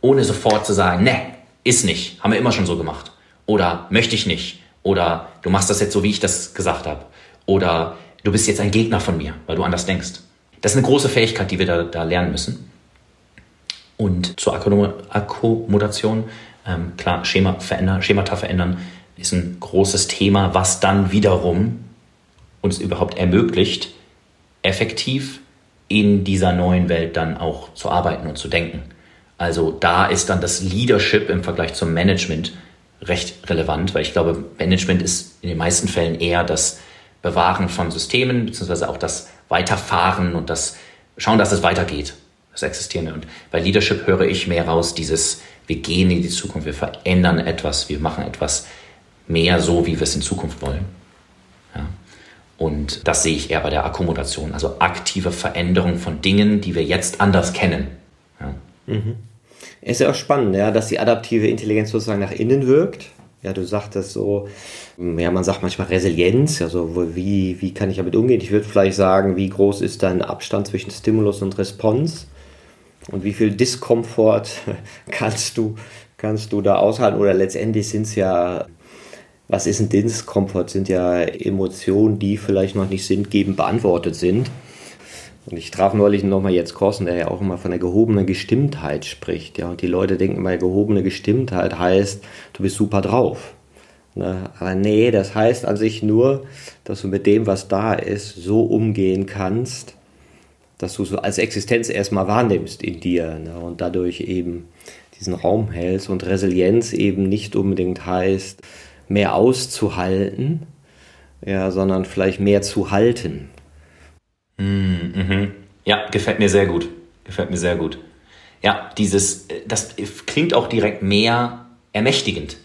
ohne sofort zu sagen, ne, ist nicht, haben wir immer schon so gemacht. Oder möchte ich nicht. Oder du machst das jetzt so, wie ich das gesagt habe. Oder du bist jetzt ein Gegner von mir, weil du anders denkst. Das ist eine große Fähigkeit, die wir da, da lernen müssen. Und zur Akkommodation, ähm, klar, Schema verändern, Schemata verändern ist ein großes Thema, was dann wiederum uns überhaupt ermöglicht, effektiv in dieser neuen Welt dann auch zu arbeiten und zu denken. Also da ist dann das Leadership im Vergleich zum Management recht relevant, weil ich glaube, Management ist in den meisten Fällen eher das Bewahren von Systemen, beziehungsweise auch das Weiterfahren und das Schauen, dass es weitergeht, das Existierende. Und bei Leadership höre ich mehr raus, dieses, wir gehen in die Zukunft, wir verändern etwas, wir machen etwas mehr so, wie wir es in Zukunft wollen. Ja. Und das sehe ich eher bei der Akkommodation, also aktive Veränderung von Dingen, die wir jetzt anders kennen. Ja. Mhm. Ist ja auch spannend, ja, dass die adaptive Intelligenz sozusagen nach innen wirkt. Ja, du sagtest so, ja, man sagt manchmal Resilienz, also wie, wie kann ich damit umgehen? Ich würde vielleicht sagen, wie groß ist dein Abstand zwischen Stimulus und Response? Und wie viel Diskomfort kannst du, kannst du da aushalten? Oder letztendlich sind es ja, was ist ein Diskomfort? Sind ja Emotionen, die vielleicht noch nicht sinngebend beantwortet sind. Und ich traf neulich nochmal jetzt Korsen, der ja auch immer von der gehobenen Gestimmtheit spricht. Ja, und die Leute denken immer, gehobene Gestimmtheit heißt, du bist super drauf. Ne? Aber nee, das heißt an sich nur, dass du mit dem, was da ist, so umgehen kannst, dass du so als Existenz erstmal wahrnimmst in dir ne? und dadurch eben diesen Raum hältst. Und Resilienz eben nicht unbedingt heißt, mehr auszuhalten, ja, sondern vielleicht mehr zu halten. Mm, mhm. Ja, gefällt mir sehr gut. Gefällt mir sehr gut. Ja, dieses, das klingt auch direkt mehr ermächtigend.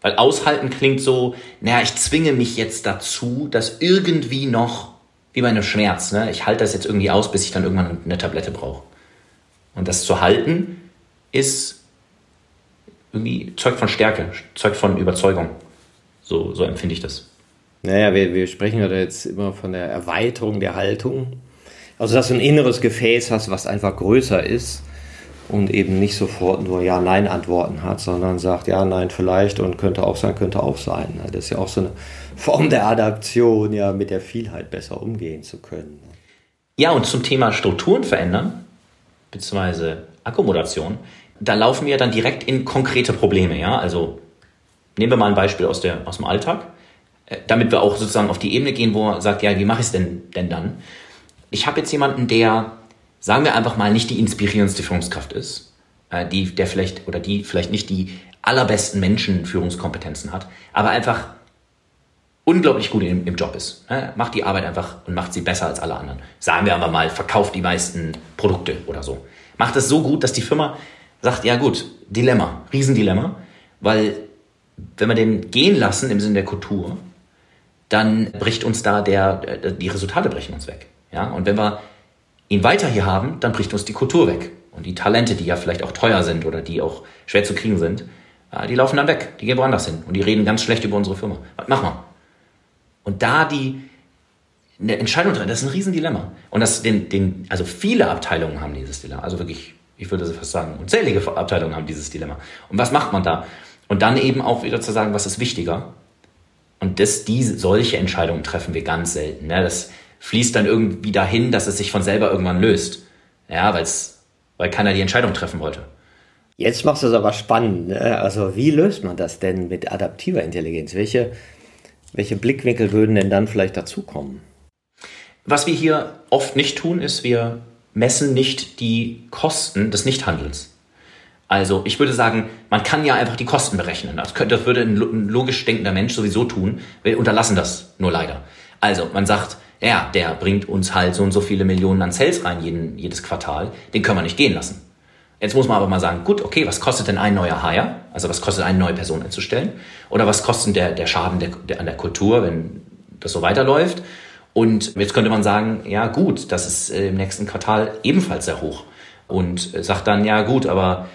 Weil aushalten klingt so, naja, ich zwinge mich jetzt dazu, dass irgendwie noch, wie bei einem Schmerz, ne? ich halte das jetzt irgendwie aus, bis ich dann irgendwann eine Tablette brauche. Und das zu halten ist irgendwie zeugt von Stärke, zeugt von Überzeugung. So, so empfinde ich das. Naja, wir, wir sprechen ja jetzt immer von der Erweiterung der Haltung. Also, dass du ein inneres Gefäß hast, was einfach größer ist und eben nicht sofort nur Ja-Nein-Antworten hat, sondern sagt Ja, Nein, vielleicht und könnte auch sein, könnte auch sein. Das ist ja auch so eine Form der Adaption, ja, mit der Vielheit besser umgehen zu können. Ja, und zum Thema Strukturen verändern, beziehungsweise Akkommodation, da laufen wir dann direkt in konkrete Probleme, ja. Also nehmen wir mal ein Beispiel aus, der, aus dem Alltag, damit wir auch sozusagen auf die Ebene gehen, wo er sagt, ja, wie mache ich es denn, denn dann? Ich habe jetzt jemanden, der sagen wir einfach mal, nicht die inspirierendste Führungskraft ist, äh, die, der vielleicht oder die vielleicht nicht die allerbesten Menschenführungskompetenzen hat, aber einfach unglaublich gut im, im Job ist. Ne? Macht die Arbeit einfach und macht sie besser als alle anderen. Sagen wir aber mal, verkauft die meisten Produkte oder so. Macht es so gut, dass die Firma sagt, ja gut, Dilemma, Riesendilemma, weil wenn wir den gehen lassen im Sinne der Kultur, dann bricht uns da der, die Resultate brechen uns weg. Ja, und wenn wir ihn weiter hier haben, dann bricht uns die Kultur weg. Und die Talente, die ja vielleicht auch teuer sind oder die auch schwer zu kriegen sind, die laufen dann weg. Die gehen woanders hin. Und die reden ganz schlecht über unsere Firma. Was machen wir? Und da die eine Entscheidung treffen, das ist ein Riesendilemma. Und das den, den, also viele Abteilungen haben dieses Dilemma. Also wirklich, ich würde fast sagen, unzählige Abteilungen haben dieses Dilemma. Und was macht man da? Und dann eben auch wieder zu sagen, was ist wichtiger? Und das, diese, solche Entscheidungen treffen wir ganz selten. Ne? Das, fließt dann irgendwie dahin, dass es sich von selber irgendwann löst. Ja, weil's, weil keiner die Entscheidung treffen wollte. Jetzt machst du es aber spannend. Ne? Also wie löst man das denn mit adaptiver Intelligenz? Welche, welche Blickwinkel würden denn dann vielleicht dazukommen? Was wir hier oft nicht tun, ist, wir messen nicht die Kosten des Nichthandels. Also ich würde sagen, man kann ja einfach die Kosten berechnen. Das, könnte, das würde ein logisch denkender Mensch sowieso tun. Wir unterlassen das nur leider. Also man sagt, ja, der bringt uns halt so und so viele Millionen an Sales rein jeden, jedes Quartal, den können wir nicht gehen lassen. Jetzt muss man aber mal sagen, gut, okay, was kostet denn ein neuer Hire? Also was kostet eine neue Person einzustellen? Oder was kostet der, der Schaden der, der, an der Kultur, wenn das so weiterläuft? Und jetzt könnte man sagen, ja gut, das ist äh, im nächsten Quartal ebenfalls sehr hoch. Und äh, sagt dann, ja gut, aber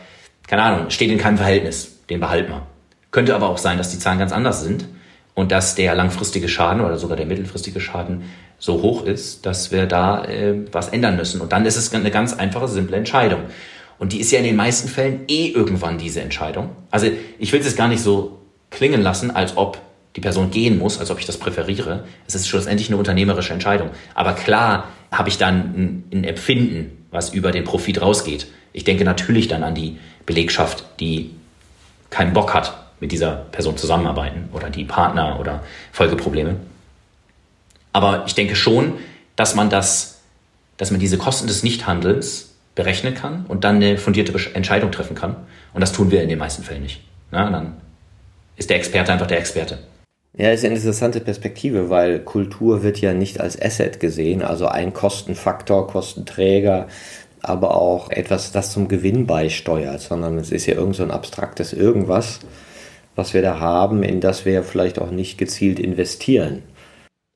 keine Ahnung, steht in keinem Verhältnis, den behalten wir. Könnte aber auch sein, dass die Zahlen ganz anders sind und dass der langfristige Schaden oder sogar der mittelfristige Schaden so hoch ist, dass wir da äh, was ändern müssen. Und dann ist es eine ganz einfache, simple Entscheidung. Und die ist ja in den meisten Fällen eh irgendwann diese Entscheidung. Also ich will es jetzt gar nicht so klingen lassen, als ob die Person gehen muss, als ob ich das präferiere. Es ist schlussendlich eine unternehmerische Entscheidung. Aber klar habe ich dann ein, ein Empfinden, was über den Profit rausgeht. Ich denke natürlich dann an die Belegschaft, die keinen Bock hat, mit dieser Person zusammenarbeiten oder die Partner oder Folgeprobleme. Aber ich denke schon, dass man das, dass man diese Kosten des Nichthandelns berechnen kann und dann eine fundierte Entscheidung treffen kann. Und das tun wir in den meisten Fällen nicht. Na, dann ist der Experte einfach der Experte. Ja, ist eine interessante Perspektive, weil Kultur wird ja nicht als Asset gesehen, also ein Kostenfaktor, Kostenträger, aber auch etwas, das zum Gewinn beisteuert, sondern es ist ja irgend so ein abstraktes Irgendwas, was wir da haben, in das wir vielleicht auch nicht gezielt investieren.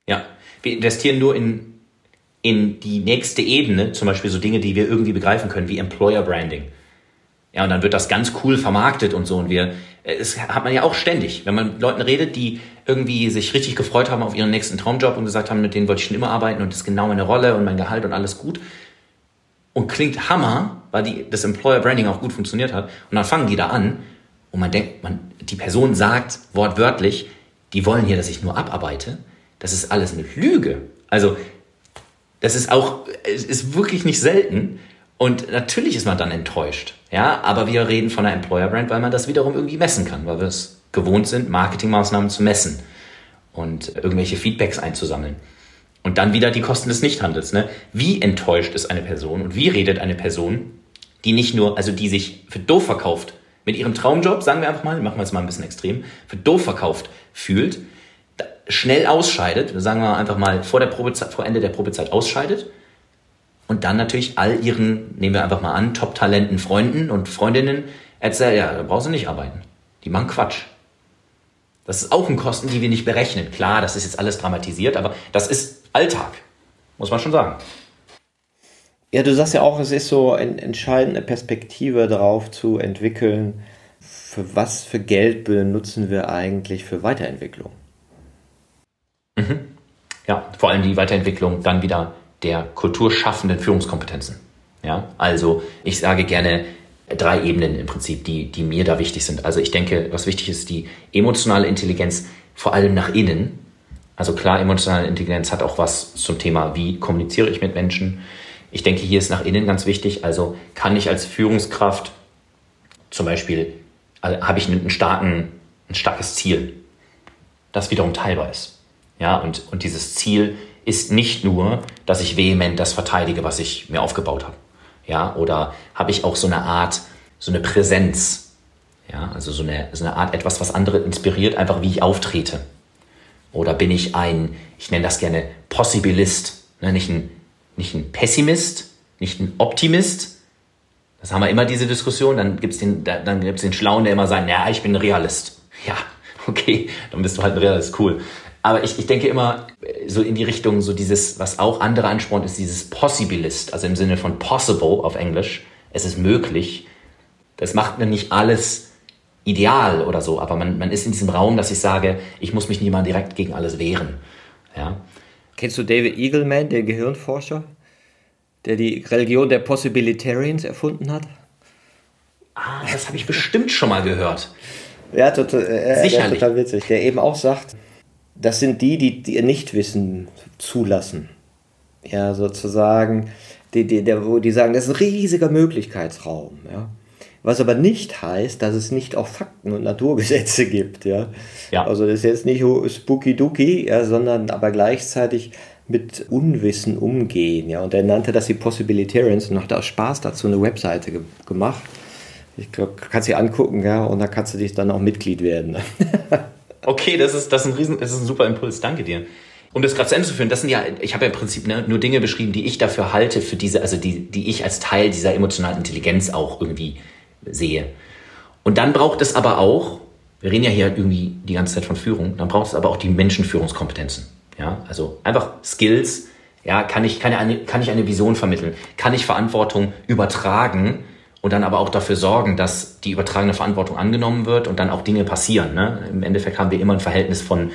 Ja, wir investieren nur in, in die nächste Ebene, zum Beispiel so Dinge, die wir irgendwie begreifen können, wie Employer Branding. Ja, und dann wird das ganz cool vermarktet und so. Und wir, es hat man ja auch ständig, wenn man mit Leuten redet, die irgendwie sich richtig gefreut haben auf ihren nächsten Traumjob und gesagt haben, mit denen wollte ich schon immer arbeiten und das ist genau meine Rolle und mein Gehalt und alles gut. Und klingt Hammer, weil die, das Employer Branding auch gut funktioniert hat. Und dann fangen die da an und man denkt, man, die Person sagt wortwörtlich, die wollen hier, dass ich nur abarbeite das ist alles eine Lüge. Also, das ist auch, ist wirklich nicht selten. Und natürlich ist man dann enttäuscht. Ja, aber wir reden von einer Employer Brand, weil man das wiederum irgendwie messen kann, weil wir es gewohnt sind, Marketingmaßnahmen zu messen und irgendwelche Feedbacks einzusammeln. Und dann wieder die Kosten des Nichthandels. Ne? Wie enttäuscht ist eine Person und wie redet eine Person, die nicht nur, also die sich für doof verkauft, mit ihrem Traumjob, sagen wir einfach mal, machen wir es mal ein bisschen extrem, für doof verkauft fühlt, schnell ausscheidet, sagen wir einfach mal vor, der Probezeit, vor Ende der Probezeit ausscheidet und dann natürlich all ihren, nehmen wir einfach mal an, Top-Talenten, Freunden und Freundinnen erzählen, ja, da brauchst du nicht arbeiten. Die machen Quatsch. Das ist auch ein Kosten, die wir nicht berechnen. Klar, das ist jetzt alles dramatisiert, aber das ist Alltag, muss man schon sagen. Ja, du sagst ja auch, es ist so eine entscheidende Perspektive darauf zu entwickeln, für was für Geld benutzen wir eigentlich für Weiterentwicklung. Mhm. Ja, vor allem die Weiterentwicklung dann wieder der kulturschaffenden Führungskompetenzen. Ja, also ich sage gerne drei Ebenen im Prinzip, die, die mir da wichtig sind. Also ich denke, was wichtig ist, die emotionale Intelligenz vor allem nach innen. Also klar, emotionale Intelligenz hat auch was zum Thema, wie kommuniziere ich mit Menschen. Ich denke, hier ist nach innen ganz wichtig. Also kann ich als Führungskraft zum Beispiel also habe ich einen starken, ein starkes Ziel, das wiederum teilbar ist. Ja, und, und dieses Ziel ist nicht nur, dass ich vehement das verteidige, was ich mir aufgebaut habe. Ja, oder habe ich auch so eine Art, so eine Präsenz. Ja, also so eine, so eine Art etwas, was andere inspiriert, einfach wie ich auftrete. Oder bin ich ein, ich nenne das gerne Possibilist, ne, nicht, ein, nicht ein Pessimist, nicht ein Optimist, das haben wir immer diese Diskussion. Dann gibt's den, dann gibt's den Schlauen, der immer sagt, ja, ich bin ein Realist. Ja, okay, dann bist du halt ein Realist, cool. Aber ich, ich denke immer so in die Richtung, so dieses, was auch andere anspornt, ist dieses Possibilist, also im Sinne von possible auf Englisch. Es ist möglich. Das macht mir nicht alles ideal oder so, aber man, man ist in diesem Raum, dass ich sage, ich muss mich nicht mal direkt gegen alles wehren. Ja. Kennst du David Eagleman, den Gehirnforscher? der die Religion der Possibilitarians erfunden hat? Ah, das habe ich bestimmt schon mal gehört. Ja, total, äh, Sicherlich. total witzig. Der eben auch sagt, das sind die, die, die ihr Nichtwissen zulassen. Ja, sozusagen, die, die, der, wo die sagen, das ist ein riesiger Möglichkeitsraum. Ja. Was aber nicht heißt, dass es nicht auch Fakten und Naturgesetze gibt. Ja. ja. Also das ist jetzt nicht spooky dooky, ja, sondern aber gleichzeitig mit Unwissen umgehen. Ja? Und er nannte das die Possibilitarians und hat auch Spaß dazu eine Webseite ge gemacht. Ich glaube, kannst du dir angucken, ja, und da kannst du dich dann auch Mitglied werden. okay, das ist, das ist ein riesen, das ist ein super Impuls. Danke dir. Um das gerade zu Ende zu führen, das sind ja, ich habe ja im Prinzip ne, nur Dinge beschrieben, die ich dafür halte, für diese, also die, die ich als Teil dieser emotionalen Intelligenz auch irgendwie sehe. Und dann braucht es aber auch, wir reden ja hier irgendwie die ganze Zeit von Führung, dann braucht es aber auch die Menschenführungskompetenzen. Ja, also einfach Skills. Ja, kann ich, kann, eine, kann ich eine Vision vermitteln? Kann ich Verantwortung übertragen und dann aber auch dafür sorgen, dass die übertragene Verantwortung angenommen wird und dann auch Dinge passieren? Ne? Im Endeffekt haben wir immer ein Verhältnis von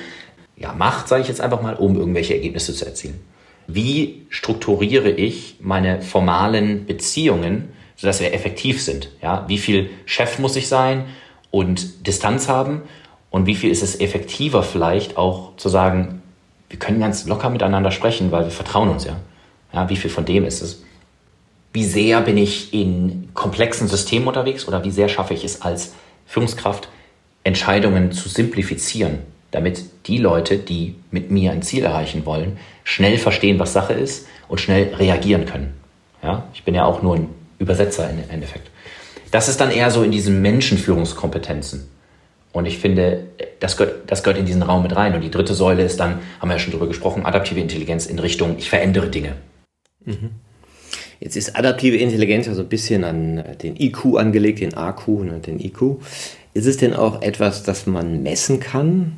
ja, Macht, sage ich jetzt einfach mal, um irgendwelche Ergebnisse zu erzielen. Wie strukturiere ich meine formalen Beziehungen, sodass wir effektiv sind? Ja? Wie viel Chef muss ich sein und Distanz haben? Und wie viel ist es effektiver vielleicht auch zu sagen, wir können ganz locker miteinander sprechen, weil wir vertrauen uns ja. Ja, wie viel von dem ist es? Wie sehr bin ich in komplexen Systemen unterwegs oder wie sehr schaffe ich es als Führungskraft, Entscheidungen zu simplifizieren, damit die Leute, die mit mir ein Ziel erreichen wollen, schnell verstehen, was Sache ist und schnell reagieren können. Ja, ich bin ja auch nur ein Übersetzer im Endeffekt. Das ist dann eher so in diesen Menschenführungskompetenzen. Und ich finde, das gehört, das gehört in diesen Raum mit rein. Und die dritte Säule ist dann, haben wir ja schon drüber gesprochen, adaptive Intelligenz in Richtung, ich verändere Dinge. Mhm. Jetzt ist adaptive Intelligenz ja so ein bisschen an den IQ angelegt, den AQ und den IQ. Ist es denn auch etwas, das man messen kann?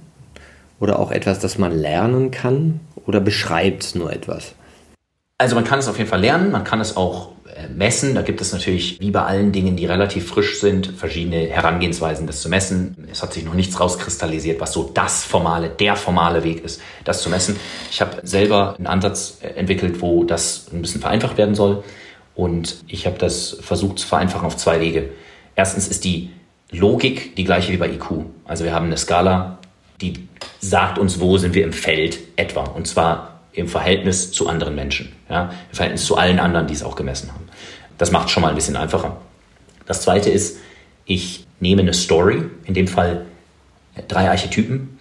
Oder auch etwas, das man lernen kann? Oder beschreibt es nur etwas? Also man kann es auf jeden Fall lernen, man kann es auch messen. Da gibt es natürlich, wie bei allen Dingen, die relativ frisch sind, verschiedene Herangehensweisen, das zu messen. Es hat sich noch nichts rauskristallisiert, was so das formale, der formale Weg ist, das zu messen. Ich habe selber einen Ansatz äh, entwickelt, wo das ein bisschen vereinfacht werden soll. Und ich habe das versucht zu vereinfachen auf zwei Wege. Erstens ist die Logik die gleiche wie bei IQ. Also wir haben eine Skala, die sagt uns, wo sind wir im Feld etwa. Und zwar im Verhältnis zu anderen Menschen, ja, im Verhältnis zu allen anderen, die es auch gemessen haben. Das macht es schon mal ein bisschen einfacher. Das zweite ist, ich nehme eine Story, in dem Fall drei Archetypen,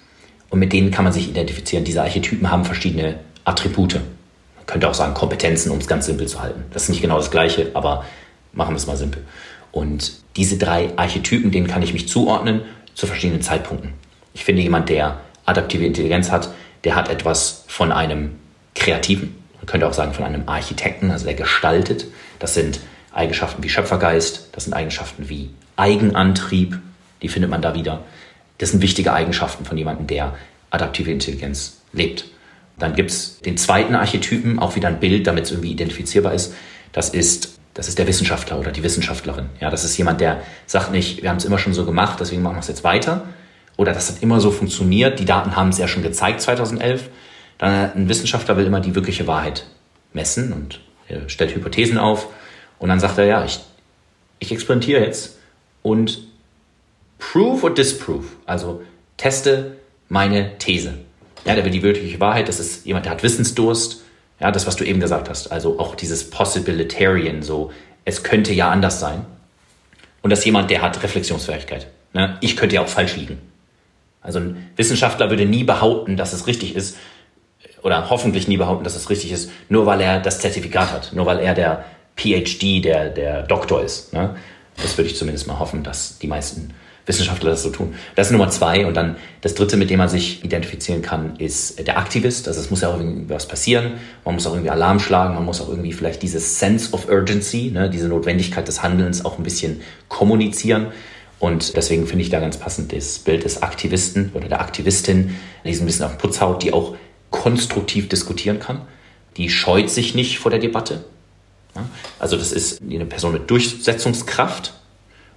und mit denen kann man sich identifizieren. Diese Archetypen haben verschiedene Attribute. Man könnte auch sagen Kompetenzen, um es ganz simpel zu halten. Das ist nicht genau das Gleiche, aber machen wir es mal simpel. Und diese drei Archetypen, denen kann ich mich zuordnen zu verschiedenen Zeitpunkten. Ich finde, jemand, der adaptive Intelligenz hat, der hat etwas von einem Kreativen. Man könnte auch sagen von einem Architekten, also der gestaltet. Das sind Eigenschaften wie Schöpfergeist, das sind Eigenschaften wie Eigenantrieb, die findet man da wieder. Das sind wichtige Eigenschaften von jemandem, der adaptive Intelligenz lebt. Dann gibt es den zweiten Archetypen, auch wieder ein Bild, damit es irgendwie identifizierbar ist. Das ist, das ist der Wissenschaftler oder die Wissenschaftlerin. Ja, das ist jemand, der sagt nicht, wir haben es immer schon so gemacht, deswegen machen wir es jetzt weiter. Oder das hat immer so funktioniert, die Daten haben es ja schon gezeigt 2011. Dann ein Wissenschaftler will immer die wirkliche Wahrheit messen und stellt Hypothesen auf. Und dann sagt er, ja, ich, ich experimentiere jetzt und prove or disprove, also teste meine These. Ja, der will die wirkliche Wahrheit, das ist jemand, der hat Wissensdurst. Ja, das, was du eben gesagt hast. Also auch dieses Possibilitarian, so, es könnte ja anders sein. Und das ist jemand, der hat Reflexionsfähigkeit. Ne? Ich könnte ja auch falsch liegen. Also ein Wissenschaftler würde nie behaupten, dass es richtig ist, oder hoffentlich nie behaupten, dass es richtig ist, nur weil er das Zertifikat hat, nur weil er der PhD, der, der Doktor ist. Ne? Das würde ich zumindest mal hoffen, dass die meisten Wissenschaftler das so tun. Das ist Nummer zwei. Und dann das dritte, mit dem man sich identifizieren kann, ist der Aktivist. Also es muss ja auch irgendwie was passieren. Man muss auch irgendwie Alarm schlagen. Man muss auch irgendwie vielleicht dieses Sense of Urgency, ne, diese Notwendigkeit des Handelns auch ein bisschen kommunizieren. Und deswegen finde ich da ganz passend das Bild des Aktivisten oder der Aktivistin, die so ein bisschen auf Putz haut, die auch konstruktiv diskutieren kann. Die scheut sich nicht vor der Debatte. Also das ist eine Person mit Durchsetzungskraft,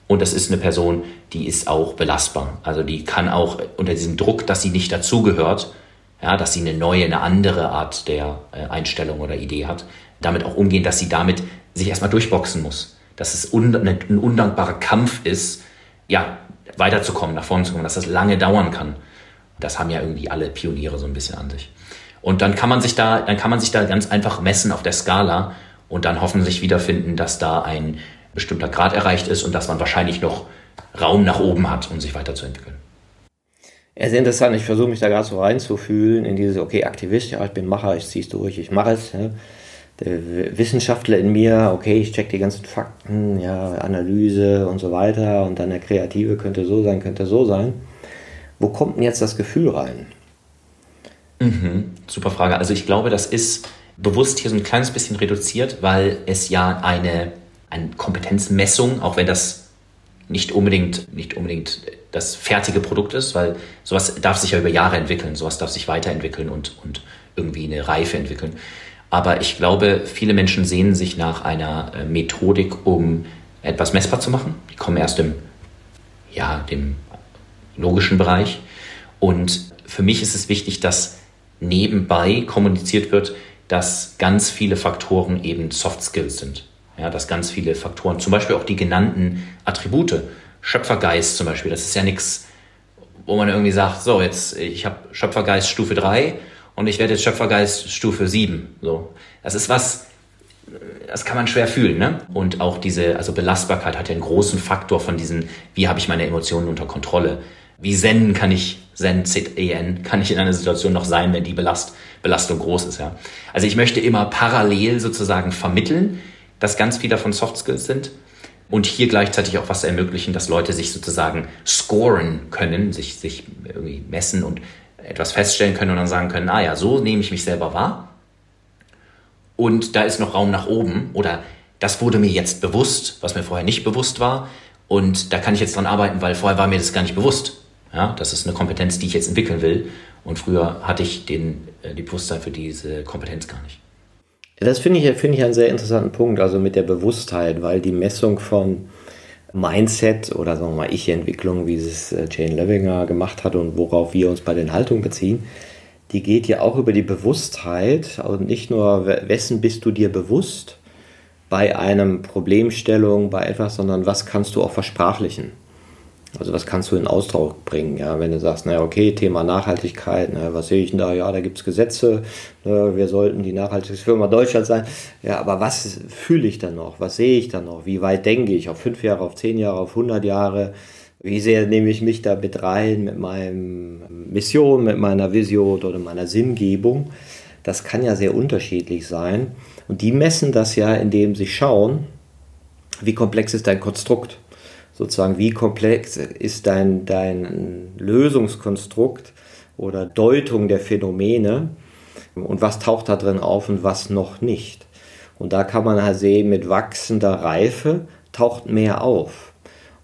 und das ist eine Person, die ist auch belastbar. Also die kann auch unter diesem Druck, dass sie nicht dazugehört, ja, dass sie eine neue, eine andere Art der äh, Einstellung oder Idee hat, damit auch umgehen, dass sie damit sich erstmal durchboxen muss. Dass es ein undankbarer Kampf ist, ja, weiterzukommen, nach vorne zu kommen, dass das lange dauern kann. Das haben ja irgendwie alle Pioniere so ein bisschen an sich. Und dann kann man sich da, dann kann man sich da ganz einfach messen auf der Skala und dann hoffentlich wiederfinden, dass da ein bestimmter Grad erreicht ist und dass man wahrscheinlich noch Raum nach oben hat, um sich weiterzuentwickeln. Ja, sehr interessant. Ich versuche mich da gerade so reinzufühlen in diese, okay, Aktivist, ja, ich bin Macher, ich ziehe es durch, ich mache es. Ja. Der Wissenschaftler in mir, okay, ich check die ganzen Fakten, ja, Analyse und so weiter. Und dann der Kreative könnte so sein, könnte so sein. Wo kommt denn jetzt das Gefühl rein? Mhm, super Frage. Also ich glaube, das ist bewusst hier so ein kleines bisschen reduziert, weil es ja eine eine Kompetenzmessung, auch wenn das nicht unbedingt, nicht unbedingt das fertige Produkt ist, weil sowas darf sich ja über Jahre entwickeln, sowas darf sich weiterentwickeln und, und irgendwie eine Reife entwickeln. Aber ich glaube, viele Menschen sehnen sich nach einer äh, Methodik, um etwas messbar zu machen. Die kommen erst im, ja, dem logischen Bereich. Und für mich ist es wichtig, dass nebenbei kommuniziert wird, dass ganz viele Faktoren eben Soft Skills sind. Ja, dass ganz viele Faktoren, zum Beispiel auch die genannten Attribute, Schöpfergeist zum Beispiel, das ist ja nichts, wo man irgendwie sagt, so, jetzt, ich habe Schöpfergeist Stufe 3 und ich werde jetzt Schöpfergeist Stufe 7. So. Das ist was, das kann man schwer fühlen. Ne? Und auch diese, also Belastbarkeit hat ja einen großen Faktor von diesen, wie habe ich meine Emotionen unter Kontrolle? Wie zen kann ich, zen, Z-E-N, kann ich in einer Situation noch sein, wenn die Belast, Belastung groß ist. Ja? Also ich möchte immer parallel sozusagen vermitteln, dass ganz viel davon Soft Skills sind und hier gleichzeitig auch was ermöglichen, dass Leute sich sozusagen scoren können, sich, sich irgendwie messen und etwas feststellen können und dann sagen können, ah ja, so nehme ich mich selber wahr und da ist noch Raum nach oben oder das wurde mir jetzt bewusst, was mir vorher nicht bewusst war und da kann ich jetzt dran arbeiten, weil vorher war mir das gar nicht bewusst. Ja, das ist eine Kompetenz, die ich jetzt entwickeln will und früher hatte ich den, äh, die Bewusstsein für diese Kompetenz gar nicht. Das finde ich, find ich einen sehr interessanten Punkt, also mit der Bewusstheit, weil die Messung von Mindset oder sagen wir mal Ich-Entwicklung, wie es äh, Jane Levinger gemacht hat und worauf wir uns bei den Haltungen beziehen, die geht ja auch über die Bewusstheit also nicht nur, wessen bist du dir bewusst bei einem Problemstellung, bei etwas, sondern was kannst du auch versprachlichen. Also was kannst du in Ausdruck bringen, ja, wenn du sagst, naja, okay, Thema Nachhaltigkeit, na, was sehe ich denn da? Ja, da gibt es Gesetze, ne, wir sollten die Nachhaltigkeitsfirma Deutschland sein. Ja, aber was fühle ich dann noch? Was sehe ich dann noch? Wie weit denke ich? Auf fünf Jahre, auf zehn Jahre, auf 100 Jahre? Wie sehr nehme ich mich da mit rein, mit meinem Mission, mit meiner Vision oder meiner Sinngebung? Das kann ja sehr unterschiedlich sein. Und die messen das ja, indem sie schauen, wie komplex ist dein Konstrukt sozusagen, wie komplex ist dein, dein Lösungskonstrukt oder Deutung der Phänomene. Und was taucht da drin auf und was noch nicht. Und da kann man halt sehen, mit wachsender Reife taucht mehr auf.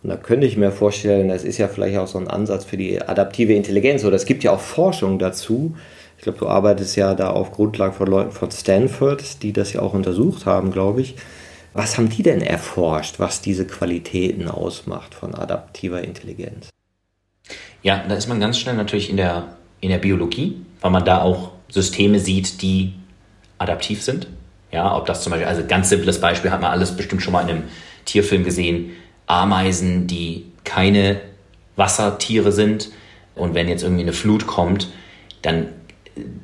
Und da könnte ich mir vorstellen, das ist ja vielleicht auch so ein Ansatz für die adaptive Intelligenz. Oder es gibt ja auch Forschung dazu. Ich glaube, du arbeitest ja da auf Grundlage von Leuten von Stanford, die das ja auch untersucht haben, glaube ich. Was haben die denn erforscht, was diese Qualitäten ausmacht von adaptiver Intelligenz? Ja, da ist man ganz schnell natürlich in der, in der Biologie, weil man da auch Systeme sieht, die adaptiv sind. Ja, ob das zum Beispiel, also ganz simples Beispiel hat man alles bestimmt schon mal in einem Tierfilm gesehen. Ameisen, die keine Wassertiere sind. Und wenn jetzt irgendwie eine Flut kommt, dann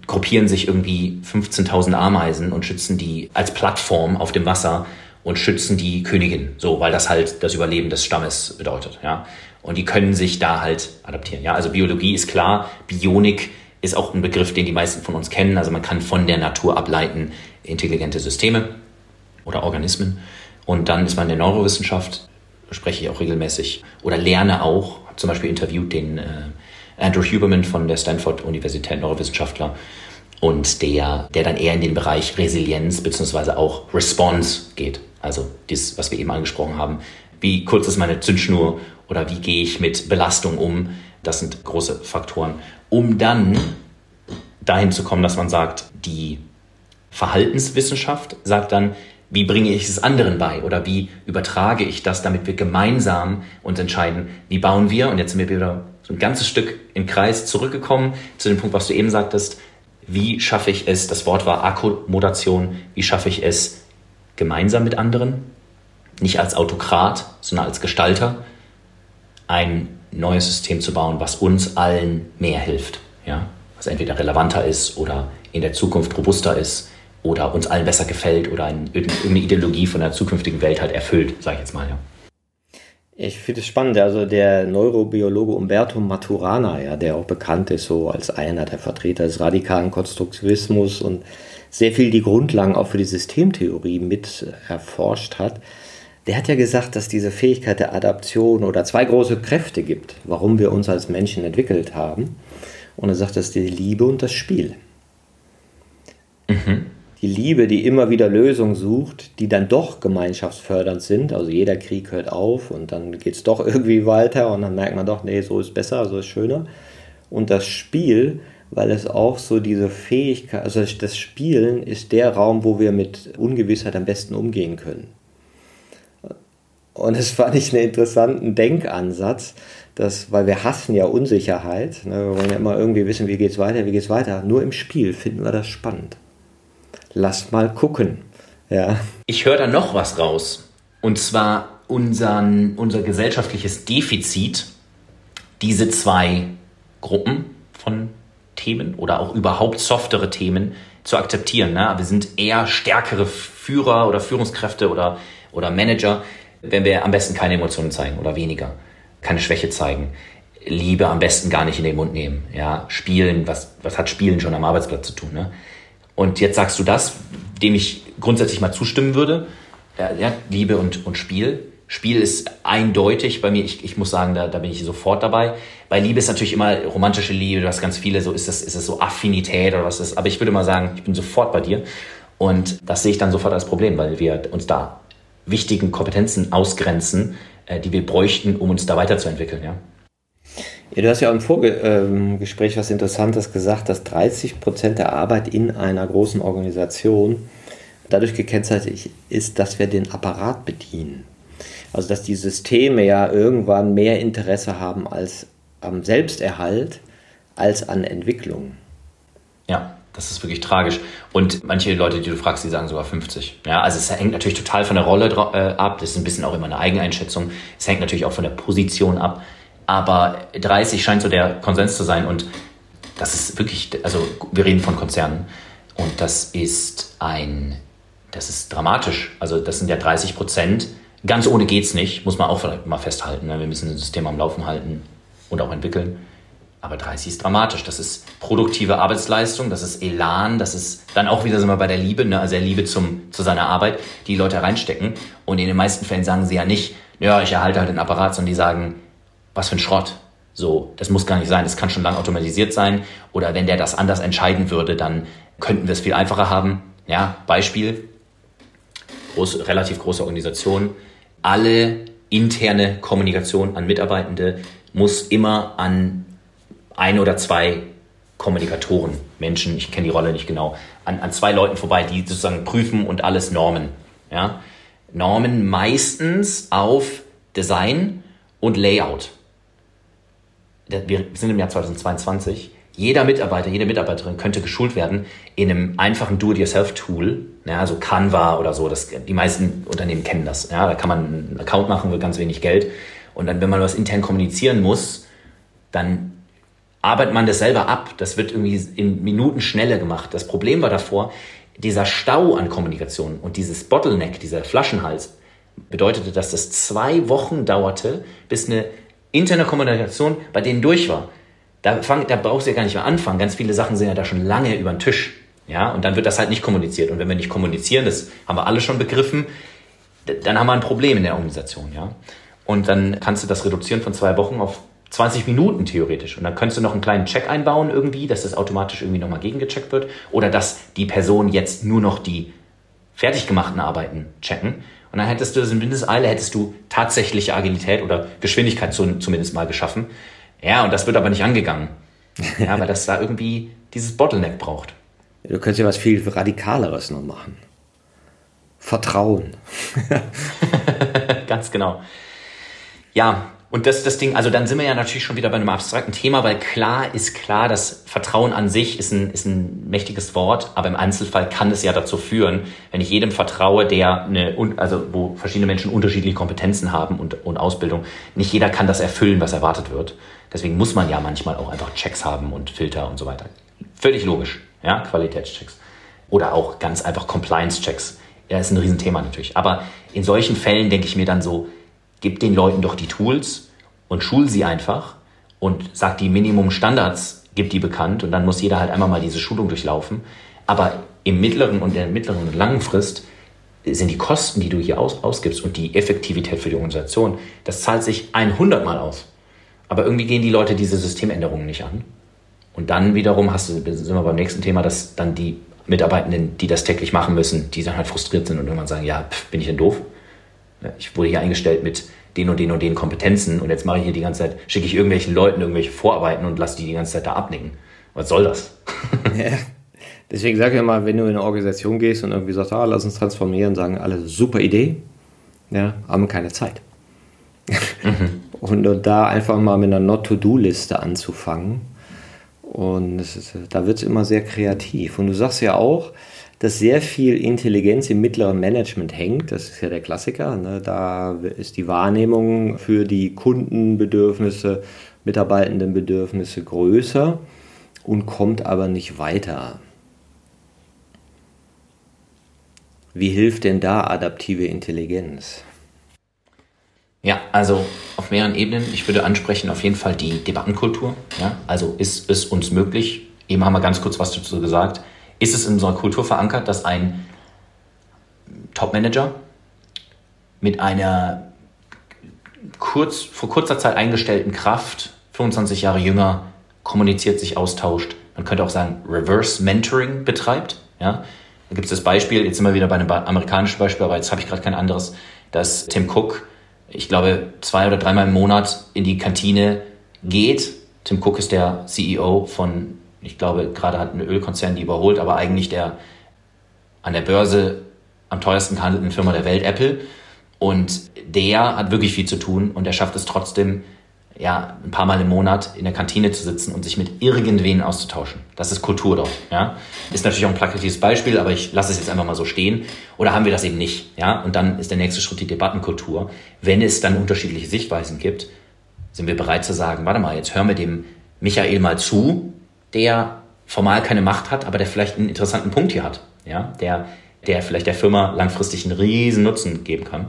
gruppieren sich irgendwie 15.000 Ameisen und schützen die als Plattform auf dem Wasser und schützen die Königin, so, weil das halt das Überleben des Stammes bedeutet, ja. Und die können sich da halt adaptieren, ja. Also Biologie ist klar, Bionik ist auch ein Begriff, den die meisten von uns kennen. Also man kann von der Natur ableiten intelligente Systeme oder Organismen. Und dann ist man in der Neurowissenschaft, spreche ich auch regelmäßig oder lerne auch, zum Beispiel interviewt den äh, Andrew Huberman von der Stanford Universität, Neurowissenschaftler, und der, der dann eher in den Bereich Resilienz bzw. auch Response geht. Also das, was wir eben angesprochen haben. Wie kurz ist meine Zündschnur oder wie gehe ich mit Belastung um? Das sind große Faktoren. Um dann dahin zu kommen, dass man sagt, die Verhaltenswissenschaft sagt dann, wie bringe ich es anderen bei oder wie übertrage ich das, damit wir gemeinsam uns entscheiden, wie bauen wir, und jetzt sind wir wieder so ein ganzes Stück im Kreis zurückgekommen zu dem Punkt, was du eben sagtest, wie schaffe ich es, das Wort war Akkommodation, wie schaffe ich es, gemeinsam mit anderen, nicht als Autokrat, sondern als Gestalter, ein neues System zu bauen, was uns allen mehr hilft. Ja? Was entweder relevanter ist oder in der Zukunft robuster ist oder uns allen besser gefällt oder irgendeine Ideologie von der zukünftigen Welt halt erfüllt, sage ich jetzt mal. Ja. Ich finde es spannend, also der Neurobiologe Umberto Maturana, ja, der auch bekannt ist so als einer der Vertreter des radikalen Konstruktivismus und sehr viel die Grundlagen auch für die Systemtheorie mit erforscht hat, der hat ja gesagt, dass diese Fähigkeit der Adaption oder zwei große Kräfte gibt, warum wir uns als Menschen entwickelt haben. Und er sagt, das ist die Liebe und das Spiel. Mhm. Die Liebe, die immer wieder Lösungen sucht, die dann doch gemeinschaftsfördernd sind. Also jeder Krieg hört auf und dann geht es doch irgendwie weiter und dann merkt man doch, nee, so ist besser, so ist schöner. Und das Spiel, weil es auch so diese Fähigkeit, also das Spielen ist der Raum, wo wir mit Ungewissheit am besten umgehen können. Und das fand ich einen interessanten Denkansatz, dass, weil wir hassen ja Unsicherheit, ne, wir wollen ja immer irgendwie wissen, wie geht es weiter, wie geht es weiter. Nur im Spiel finden wir das spannend. Lass mal gucken. Ja. Ich höre da noch was raus. Und zwar unseren, unser gesellschaftliches Defizit, diese zwei Gruppen von Themen oder auch überhaupt softere Themen zu akzeptieren. Ne? Wir sind eher stärkere Führer oder Führungskräfte oder, oder Manager, wenn wir am besten keine Emotionen zeigen oder weniger, keine Schwäche zeigen. Liebe am besten gar nicht in den Mund nehmen. Ja, Spielen, was, was hat Spielen schon am Arbeitsplatz zu tun? Ne? Und jetzt sagst du das, dem ich grundsätzlich mal zustimmen würde. Ja, Liebe und, und Spiel. Spiel ist eindeutig bei mir, ich, ich muss sagen, da, da bin ich sofort dabei. Bei Liebe ist natürlich immer romantische Liebe, du hast ganz viele, so ist das, ist das so Affinität oder was ist? Aber ich würde mal sagen, ich bin sofort bei dir. Und das sehe ich dann sofort als Problem, weil wir uns da wichtigen Kompetenzen ausgrenzen, äh, die wir bräuchten, um uns da weiterzuentwickeln, ja. Ja, du hast ja im Vorgespräch ähm, was Interessantes gesagt, dass 30 Prozent der Arbeit in einer großen Organisation dadurch gekennzeichnet ist, dass wir den Apparat bedienen. Also dass die Systeme ja irgendwann mehr Interesse haben als am Selbsterhalt als an Entwicklung. Ja, das ist wirklich tragisch. Und manche Leute, die du fragst, die sagen sogar 50. Ja, also es hängt natürlich total von der Rolle äh, ab. Das ist ein bisschen auch immer eine Eigeneinschätzung. Es hängt natürlich auch von der Position ab. Aber 30 scheint so der Konsens zu sein. Und das ist wirklich, also wir reden von Konzernen. Und das ist ein, das ist dramatisch. Also das sind ja 30 Prozent Ganz ohne geht's nicht, muss man auch mal festhalten. Ne? Wir müssen das System am Laufen halten und auch entwickeln. Aber 30 ist dramatisch. Das ist produktive Arbeitsleistung, das ist Elan, das ist dann auch wieder sind wir bei der Liebe, ne? also der Liebe zum, zu seiner Arbeit, die, die Leute reinstecken. Und in den meisten Fällen sagen sie ja nicht, ja, ich erhalte halt den Apparat, sondern die sagen, was für ein Schrott. So, das muss gar nicht sein, das kann schon lang automatisiert sein. Oder wenn der das anders entscheiden würde, dann könnten wir es viel einfacher haben. Ja, Beispiel, groß, relativ große Organisation, alle interne Kommunikation an Mitarbeitende muss immer an ein oder zwei Kommunikatoren, Menschen, ich kenne die Rolle nicht genau, an, an zwei Leuten vorbei, die sozusagen prüfen und alles Normen. Ja? Normen meistens auf Design und Layout. Wir sind im Jahr 2022. Jeder Mitarbeiter, jede Mitarbeiterin könnte geschult werden in einem einfachen Do-it-yourself-Tool, ja, so Canva oder so. Das, die meisten Unternehmen kennen das. Ja, da kann man einen Account machen für ganz wenig Geld. Und dann, wenn man was intern kommunizieren muss, dann arbeitet man das selber ab. Das wird irgendwie in Minuten schneller gemacht. Das Problem war davor, dieser Stau an Kommunikation und dieses Bottleneck, dieser Flaschenhals, bedeutete, dass das zwei Wochen dauerte, bis eine interne Kommunikation bei denen durch war. Da, fang, da brauchst du ja gar nicht mehr anfangen. Ganz viele Sachen sind ja da schon lange über den Tisch. Ja, und dann wird das halt nicht kommuniziert. Und wenn wir nicht kommunizieren, das haben wir alle schon begriffen, dann haben wir ein Problem in der Organisation. Ja, und dann kannst du das reduzieren von zwei Wochen auf 20 Minuten theoretisch. Und dann könntest du noch einen kleinen Check einbauen irgendwie, dass das automatisch irgendwie nochmal gegengecheckt wird. Oder dass die Person jetzt nur noch die fertig gemachten Arbeiten checken. Und dann hättest du das in Windeseile, hättest du tatsächliche Agilität oder Geschwindigkeit zumindest mal geschaffen. Ja, und das wird aber nicht angegangen. Ja, weil das da irgendwie dieses Bottleneck braucht. Du könntest ja was viel Radikaleres noch machen. Vertrauen. Ganz genau. Ja, und das, das Ding, also dann sind wir ja natürlich schon wieder bei einem abstrakten Thema, weil klar ist klar, dass Vertrauen an sich ist ein, ist ein mächtiges Wort, aber im Einzelfall kann es ja dazu führen, wenn ich jedem vertraue, der eine, also wo verschiedene Menschen unterschiedliche Kompetenzen haben und, und Ausbildung, nicht jeder kann das erfüllen, was erwartet wird. Deswegen muss man ja manchmal auch einfach Checks haben und Filter und so weiter. Völlig logisch, ja, Qualitätschecks. Oder auch ganz einfach Compliance-Checks. Ja, ist ein Riesenthema natürlich. Aber in solchen Fällen denke ich mir dann so, gib den Leuten doch die Tools und schul sie einfach und sag die Minimum-Standards, gib die bekannt und dann muss jeder halt einmal mal diese Schulung durchlaufen. Aber im mittleren und der mittleren und langen Frist sind die Kosten, die du hier aus, ausgibst und die Effektivität für die Organisation, das zahlt sich 100 Mal aus. Aber irgendwie gehen die Leute diese Systemänderungen nicht an. Und dann wiederum hast du, sind wir beim nächsten Thema, dass dann die Mitarbeitenden, die das täglich machen müssen, die dann halt frustriert sind und irgendwann sagen, ja, pff, bin ich denn doof? Ich wurde hier eingestellt mit den und den und den Kompetenzen und jetzt mache ich hier die ganze Zeit, schicke ich irgendwelchen Leuten irgendwelche Vorarbeiten und lasse die die ganze Zeit da abnicken. Was soll das? Ja. Deswegen sage ich immer, wenn du in eine Organisation gehst und irgendwie sagst, ah, lass uns transformieren, sagen alle, super Idee, ja, haben keine Zeit. Mhm. und da einfach mal mit einer Not-to-Do-Liste anzufangen. Und ist, da wird es immer sehr kreativ. Und du sagst ja auch, dass sehr viel Intelligenz im mittleren Management hängt. Das ist ja der Klassiker. Ne? Da ist die Wahrnehmung für die Kundenbedürfnisse, Mitarbeitendenbedürfnisse größer und kommt aber nicht weiter. Wie hilft denn da adaptive Intelligenz? Ja, also auf mehreren Ebenen. Ich würde ansprechen auf jeden Fall die Debattenkultur. Ja? Also ist es uns möglich, eben haben wir ganz kurz was dazu gesagt, ist es in unserer Kultur verankert, dass ein Top-Manager mit einer kurz, vor kurzer Zeit eingestellten Kraft, 25 Jahre jünger, kommuniziert, sich austauscht. Man könnte auch sagen, Reverse Mentoring betreibt. Ja? Da gibt es das Beispiel, jetzt sind wir wieder bei einem amerikanischen Beispiel, aber jetzt habe ich gerade kein anderes, dass Tim Cook, ich glaube, zwei oder dreimal im Monat in die Kantine geht. Tim Cook ist der CEO von ich glaube, gerade hat ein Ölkonzern die überholt, aber eigentlich der an der Börse am teuersten gehandelten Firma der Welt, Apple. Und der hat wirklich viel zu tun und er schafft es trotzdem, ja, ein paar Mal im Monat in der Kantine zu sitzen und sich mit irgendwen auszutauschen. Das ist Kultur dort, ja. Ist natürlich auch ein plakatives Beispiel, aber ich lasse es jetzt einfach mal so stehen. Oder haben wir das eben nicht, ja? Und dann ist der nächste Schritt die Debattenkultur. Wenn es dann unterschiedliche Sichtweisen gibt, sind wir bereit zu sagen, warte mal, jetzt hören wir dem Michael mal zu der formal keine Macht hat, aber der vielleicht einen interessanten Punkt hier hat, ja, der, der vielleicht der Firma langfristig einen riesen Nutzen geben kann.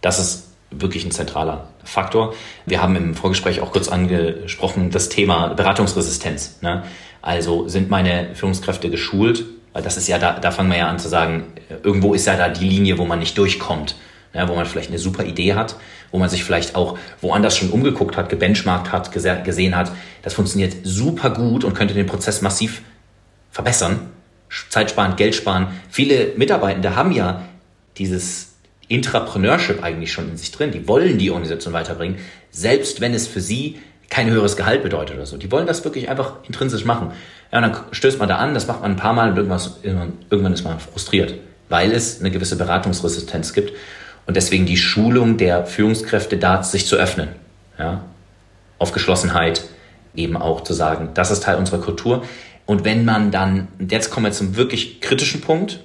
Das ist wirklich ein zentraler Faktor. Wir haben im Vorgespräch auch kurz angesprochen das Thema Beratungsresistenz. Ne? Also sind meine Führungskräfte geschult? Weil das ist ja, da, da fangen wir ja an zu sagen, irgendwo ist ja da die Linie, wo man nicht durchkommt ja, wo man vielleicht eine super Idee hat, wo man sich vielleicht auch woanders schon umgeguckt hat, gebenchmarkt hat, gesehen hat, das funktioniert super gut und könnte den Prozess massiv verbessern. Zeit sparen, Geld sparen. Viele Mitarbeitende haben ja dieses Intrapreneurship eigentlich schon in sich drin. Die wollen die Organisation weiterbringen, selbst wenn es für sie kein höheres Gehalt bedeutet oder so. Die wollen das wirklich einfach intrinsisch machen. Ja, und dann stößt man da an, das macht man ein paar Mal und irgendwann, irgendwann ist man frustriert, weil es eine gewisse Beratungsresistenz gibt und deswegen die Schulung der Führungskräfte da, sich zu öffnen. Ja? Aufgeschlossenheit, eben auch zu sagen, das ist Teil unserer Kultur. Und wenn man dann, jetzt kommen wir zum wirklich kritischen Punkt,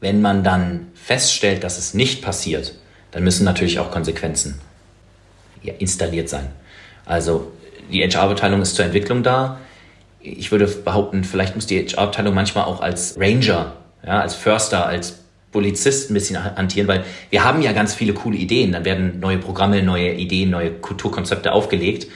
wenn man dann feststellt, dass es nicht passiert, dann müssen natürlich auch Konsequenzen installiert sein. Also die HR-Abteilung ist zur Entwicklung da. Ich würde behaupten, vielleicht muss die HR-Abteilung manchmal auch als Ranger, ja, als Förster, als Polizist ein bisschen hantieren, weil wir haben ja ganz viele coole Ideen. Dann werden neue Programme, neue Ideen, neue Kulturkonzepte aufgelegt.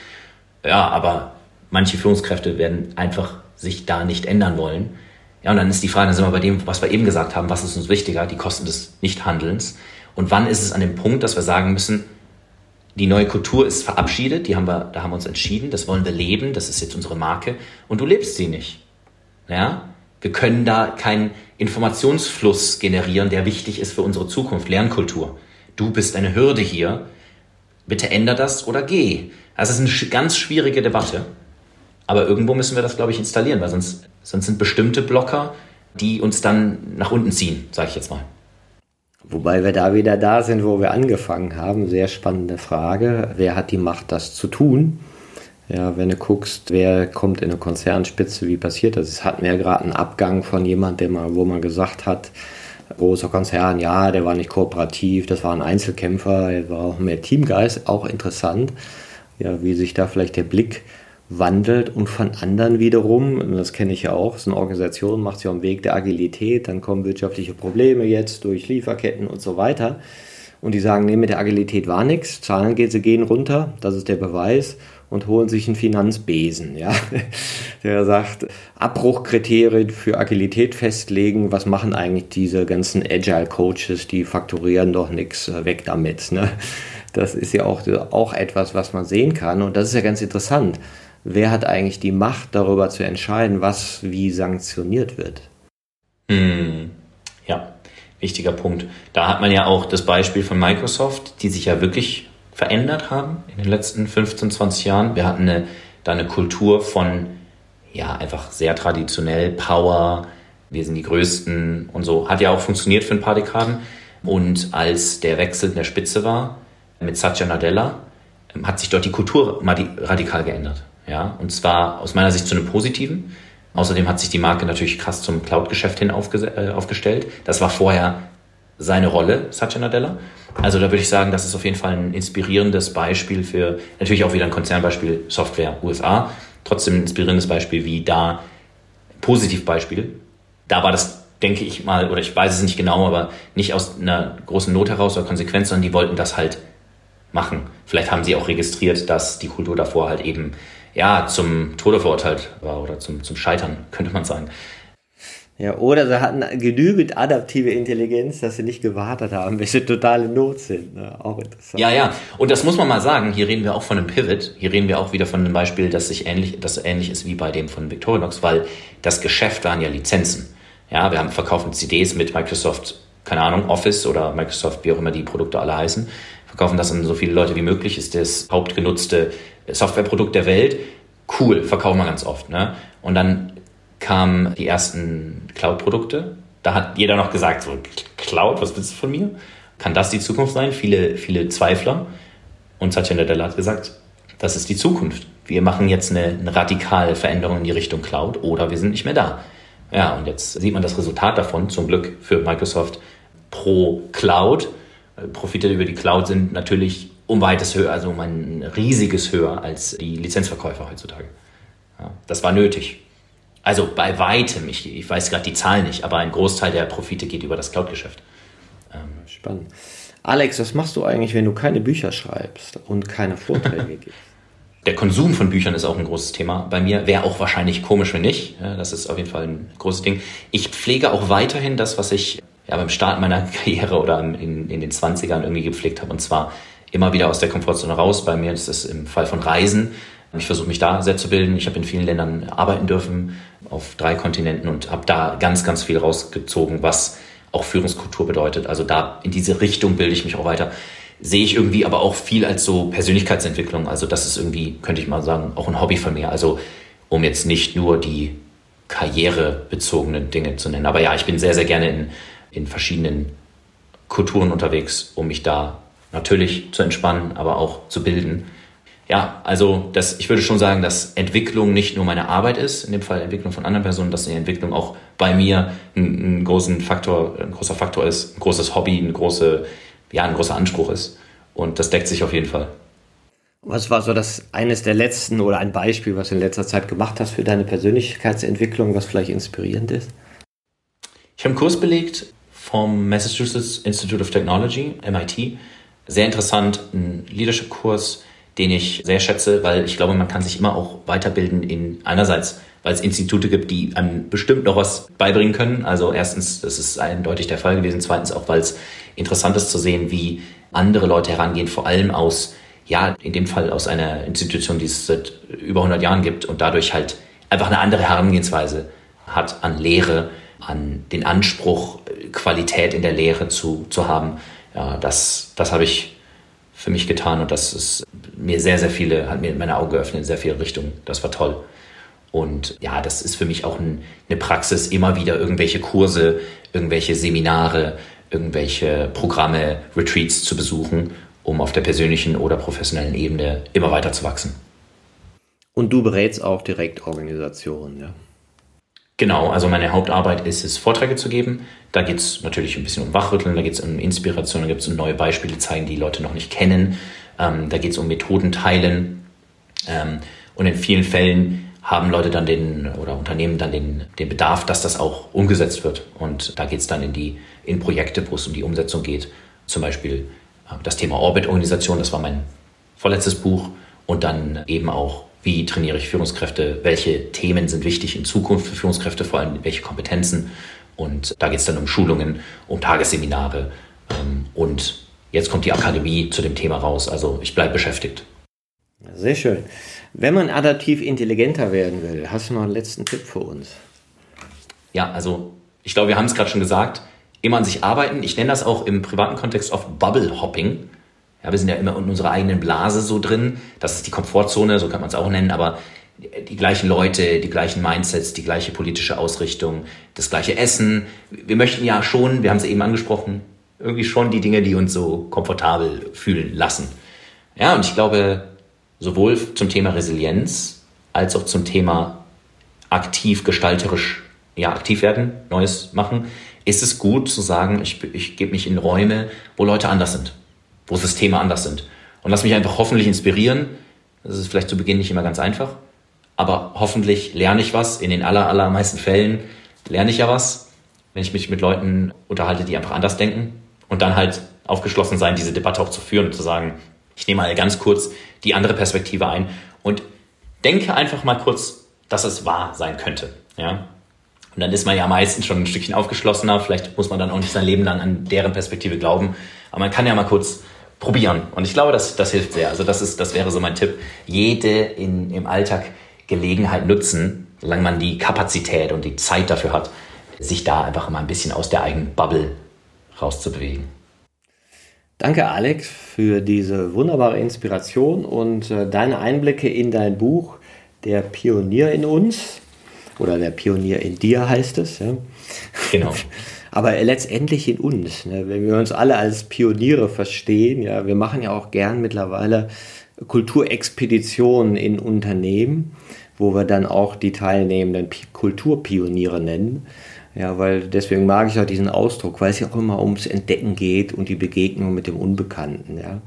Ja, aber manche Führungskräfte werden einfach sich da nicht ändern wollen. Ja, und dann ist die Frage, dann sind wir bei dem, was wir eben gesagt haben, was ist uns wichtiger, die Kosten des Nichthandelns. Und wann ist es an dem Punkt, dass wir sagen müssen, die neue Kultur ist verabschiedet, die haben wir, da haben wir uns entschieden, das wollen wir leben, das ist jetzt unsere Marke und du lebst sie nicht. Ja? Wir können da keinen Informationsfluss generieren, der wichtig ist für unsere Zukunft, Lernkultur. Du bist eine Hürde hier, bitte änder das oder geh. Es ist eine ganz schwierige Debatte, aber irgendwo müssen wir das, glaube ich, installieren, weil sonst, sonst sind bestimmte Blocker, die uns dann nach unten ziehen, sage ich jetzt mal. Wobei wir da wieder da sind, wo wir angefangen haben. Sehr spannende Frage. Wer hat die Macht, das zu tun? Ja, wenn du guckst, wer kommt in eine Konzernspitze, wie passiert das? Es hatten wir ja gerade einen Abgang von jemandem, wo man gesagt hat, großer Konzern, ja, der war nicht kooperativ, das war ein Einzelkämpfer, er war auch mehr Teamgeist, auch interessant, ja, wie sich da vielleicht der Blick wandelt und von anderen wiederum, das kenne ich ja auch, so eine Organisation macht sich auf dem Weg der Agilität, dann kommen wirtschaftliche Probleme jetzt durch Lieferketten und so weiter. Und die sagen, nee, mit der Agilität war nichts, Zahlen gehen runter, das ist der Beweis, und holen sich einen Finanzbesen, ja, der sagt, Abbruchkriterien für Agilität festlegen, was machen eigentlich diese ganzen Agile Coaches, die fakturieren doch nichts, äh, weg damit. Ne? Das ist ja auch, auch etwas, was man sehen kann und das ist ja ganz interessant wer hat eigentlich die Macht darüber zu entscheiden, was wie sanktioniert wird? Hm. Ja, wichtiger Punkt. Da hat man ja auch das Beispiel von Microsoft, die sich ja wirklich verändert haben in den letzten 15, 20 Jahren. Wir hatten eine, da eine Kultur von, ja, einfach sehr traditionell, Power, wir sind die Größten und so. Hat ja auch funktioniert für ein paar Dekaden. Und als der Wechsel in der Spitze war, mit Satya Nadella, hat sich dort die Kultur radikal geändert. Ja, und zwar aus meiner Sicht zu einem positiven. Außerdem hat sich die Marke natürlich krass zum Cloud-Geschäft hin äh, aufgestellt. Das war vorher seine Rolle, Satya Nadella. Also da würde ich sagen, das ist auf jeden Fall ein inspirierendes Beispiel für, natürlich auch wieder ein Konzernbeispiel Software USA. Trotzdem ein inspirierendes Beispiel, wie da, Positivbeispiel. Da war das, denke ich mal, oder ich weiß es nicht genau, aber nicht aus einer großen Not heraus oder Konsequenz, sondern die wollten das halt machen. Vielleicht haben sie auch registriert, dass die Kultur davor halt eben ja, zum Tode verurteilt war oder zum, zum Scheitern, könnte man sagen. Ja, oder sie hatten genügend adaptive Intelligenz, dass sie nicht gewartet haben, bis sie totale Not sind. Ne? Auch interessant. Ja, ja. Und das muss man mal sagen. Hier reden wir auch von einem Pivot. Hier reden wir auch wieder von einem Beispiel, das sich ähnlich, das ähnlich ist wie bei dem von Victorinox, weil das Geschäft waren ja Lizenzen. Ja, wir haben verkaufen CDs mit Microsoft, keine Ahnung, Office oder Microsoft, wie auch immer die Produkte alle heißen. Verkaufen das an so viele Leute wie möglich, ist das hauptgenutzte Softwareprodukt der Welt. Cool, verkaufen wir ganz oft. Ne? Und dann kamen die ersten Cloud-Produkte. Da hat jeder noch gesagt, so, Cloud, was willst du von mir? Kann das die Zukunft sein? Viele, viele Zweifler. Und Satya Nadella hat gesagt, das ist die Zukunft. Wir machen jetzt eine, eine radikale Veränderung in die Richtung Cloud oder wir sind nicht mehr da. Ja, und jetzt sieht man das Resultat davon, zum Glück für Microsoft pro Cloud. Profite über die Cloud sind natürlich um weites höher, also um ein riesiges höher als die Lizenzverkäufer heutzutage. Ja, das war nötig. Also bei weitem, ich, ich weiß gerade die Zahl nicht, aber ein Großteil der Profite geht über das Cloud-Geschäft. Ähm. Spannend. Alex, was machst du eigentlich, wenn du keine Bücher schreibst und keine Vorträge gibst? Der Konsum von Büchern ist auch ein großes Thema bei mir. Wäre auch wahrscheinlich komisch, wenn nicht. Das ist auf jeden Fall ein großes Ding. Ich pflege auch weiterhin das, was ich ja, beim Start meiner Karriere oder in, in den 20ern irgendwie gepflegt habe. Und zwar immer wieder aus der Komfortzone raus. Bei mir ist es im Fall von Reisen Ich versuche mich da sehr zu bilden. Ich habe in vielen Ländern arbeiten dürfen, auf drei Kontinenten und habe da ganz, ganz viel rausgezogen, was auch Führungskultur bedeutet. Also da in diese Richtung bilde ich mich auch weiter. Sehe ich irgendwie aber auch viel als so Persönlichkeitsentwicklung. Also das ist irgendwie, könnte ich mal sagen, auch ein Hobby von mir. Also um jetzt nicht nur die karrierebezogenen Dinge zu nennen. Aber ja, ich bin sehr, sehr gerne in, in verschiedenen Kulturen unterwegs, um mich da natürlich zu entspannen, aber auch zu bilden. Ja, also das, ich würde schon sagen, dass Entwicklung nicht nur meine Arbeit ist, in dem Fall Entwicklung von anderen Personen, dass die Entwicklung auch bei mir ein, ein, großen Faktor, ein großer Faktor ist, ein großes Hobby, ein, große, ja, ein großer Anspruch ist. Und das deckt sich auf jeden Fall. Was war so das eines der letzten oder ein Beispiel, was du in letzter Zeit gemacht hast für deine Persönlichkeitsentwicklung, was vielleicht inspirierend ist? Ich habe einen Kurs belegt vom Massachusetts Institute of Technology, MIT. Sehr interessant, ein Leadership-Kurs, den ich sehr schätze, weil ich glaube, man kann sich immer auch weiterbilden in einerseits, weil es Institute gibt, die einem bestimmt noch was beibringen können. Also erstens, das ist eindeutig der Fall gewesen. Zweitens auch, weil es interessant ist zu sehen, wie andere Leute herangehen, vor allem aus, ja, in dem Fall aus einer Institution, die es seit über 100 Jahren gibt und dadurch halt einfach eine andere Herangehensweise hat an Lehre, an den Anspruch, Qualität in der Lehre zu, zu haben. Ja, das, das habe ich für mich getan und das ist mir sehr, sehr viele, hat mir meine Augen geöffnet in sehr viele Richtungen. Das war toll. Und ja, das ist für mich auch ein, eine Praxis, immer wieder irgendwelche Kurse, irgendwelche Seminare, irgendwelche Programme, Retreats zu besuchen, um auf der persönlichen oder professionellen Ebene immer weiter zu wachsen. Und du berätst auch direkt Organisationen, ja? Genau, also meine Hauptarbeit ist es, Vorträge zu geben. Da geht es natürlich ein bisschen um Wachrütteln, da geht es um Inspiration, da gibt es um neue Beispiele zeigen, die Leute noch nicht kennen. Ähm, da geht es um Methoden teilen. Ähm, und in vielen Fällen haben Leute dann den oder Unternehmen dann den, den Bedarf, dass das auch umgesetzt wird. Und da geht es dann in die in Projekte, wo es um die Umsetzung geht. Zum Beispiel äh, das Thema Orbit-Organisation, das war mein vorletztes Buch. Und dann eben auch wie trainiere ich Führungskräfte, welche Themen sind wichtig in Zukunft für Führungskräfte, vor allem welche Kompetenzen. Und da geht es dann um Schulungen, um Tagesseminare. Ähm, und jetzt kommt die Akademie zu dem Thema raus. Also ich bleibe beschäftigt. Sehr schön. Wenn man adaptiv intelligenter werden will, hast du noch einen letzten Tipp für uns? Ja, also ich glaube, wir haben es gerade schon gesagt, immer an sich arbeiten. Ich nenne das auch im privaten Kontext oft Bubble Hopping. Ja, wir sind ja immer in unserer eigenen Blase so drin. Das ist die Komfortzone, so kann man es auch nennen, aber die gleichen Leute, die gleichen Mindsets, die gleiche politische Ausrichtung, das gleiche Essen. Wir möchten ja schon, wir haben es eben angesprochen, irgendwie schon die Dinge, die uns so komfortabel fühlen lassen. Ja, und ich glaube, sowohl zum Thema Resilienz als auch zum Thema aktiv, gestalterisch, ja, aktiv werden, Neues machen, ist es gut zu sagen, ich, ich gebe mich in Räume, wo Leute anders sind wo Systeme anders sind. Und lass mich einfach hoffentlich inspirieren. Das ist vielleicht zu Beginn nicht immer ganz einfach, aber hoffentlich lerne ich was. In den aller, allermeisten Fällen lerne ich ja was, wenn ich mich mit Leuten unterhalte, die einfach anders denken und dann halt aufgeschlossen sein, diese Debatte auch zu führen und zu sagen, ich nehme mal ganz kurz die andere Perspektive ein und denke einfach mal kurz, dass es wahr sein könnte. Ja? Und dann ist man ja meistens schon ein Stückchen aufgeschlossener. Vielleicht muss man dann auch nicht sein Leben lang an deren Perspektive glauben. Aber man kann ja mal kurz probieren. Und ich glaube, das, das hilft sehr. Also das, ist, das wäre so mein Tipp. Jede in, im Alltag Gelegenheit nutzen, solange man die Kapazität und die Zeit dafür hat, sich da einfach mal ein bisschen aus der eigenen Bubble rauszubewegen. Danke, Alex, für diese wunderbare Inspiration und äh, deine Einblicke in dein Buch Der Pionier in uns oder Der Pionier in dir heißt es. Ja? Genau. aber letztendlich in uns. Ne? Wenn wir uns alle als Pioniere verstehen, ja, wir machen ja auch gern mittlerweile Kulturexpeditionen in Unternehmen, wo wir dann auch die teilnehmenden Kulturpioniere nennen. Ja, weil deswegen mag ich auch diesen Ausdruck, weil es ja auch immer ums Entdecken geht und die Begegnung mit dem Unbekannten. Ja.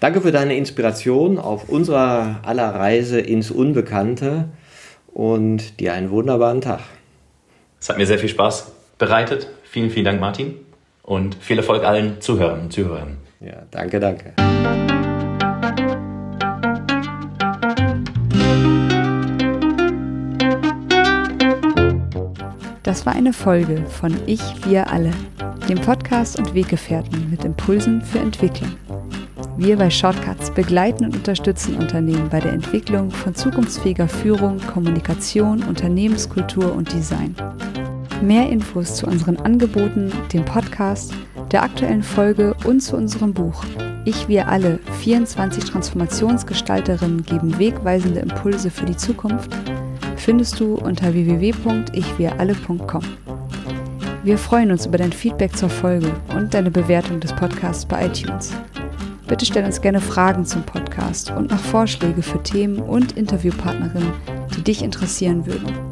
Danke für deine Inspiration auf unserer aller Reise ins Unbekannte und dir einen wunderbaren Tag. Es hat mir sehr viel Spaß bereitet. Vielen, vielen Dank, Martin. Und viel Erfolg allen Zuhörern und Zuhörern. Ja, danke, danke. Das war eine Folge von Ich, wir alle, dem Podcast und Weggefährten mit Impulsen für Entwicklung. Wir bei Shortcuts begleiten und unterstützen Unternehmen bei der Entwicklung von zukunftsfähiger Führung, Kommunikation, Unternehmenskultur und Design. Mehr Infos zu unseren Angeboten, dem Podcast, der aktuellen Folge und zu unserem Buch Ich, wir alle, 24 Transformationsgestalterinnen geben wegweisende Impulse für die Zukunft, findest du unter www.ichwiralle.com. Wir freuen uns über dein Feedback zur Folge und deine Bewertung des Podcasts bei iTunes. Bitte stell uns gerne Fragen zum Podcast und noch Vorschläge für Themen und Interviewpartnerinnen, die dich interessieren würden.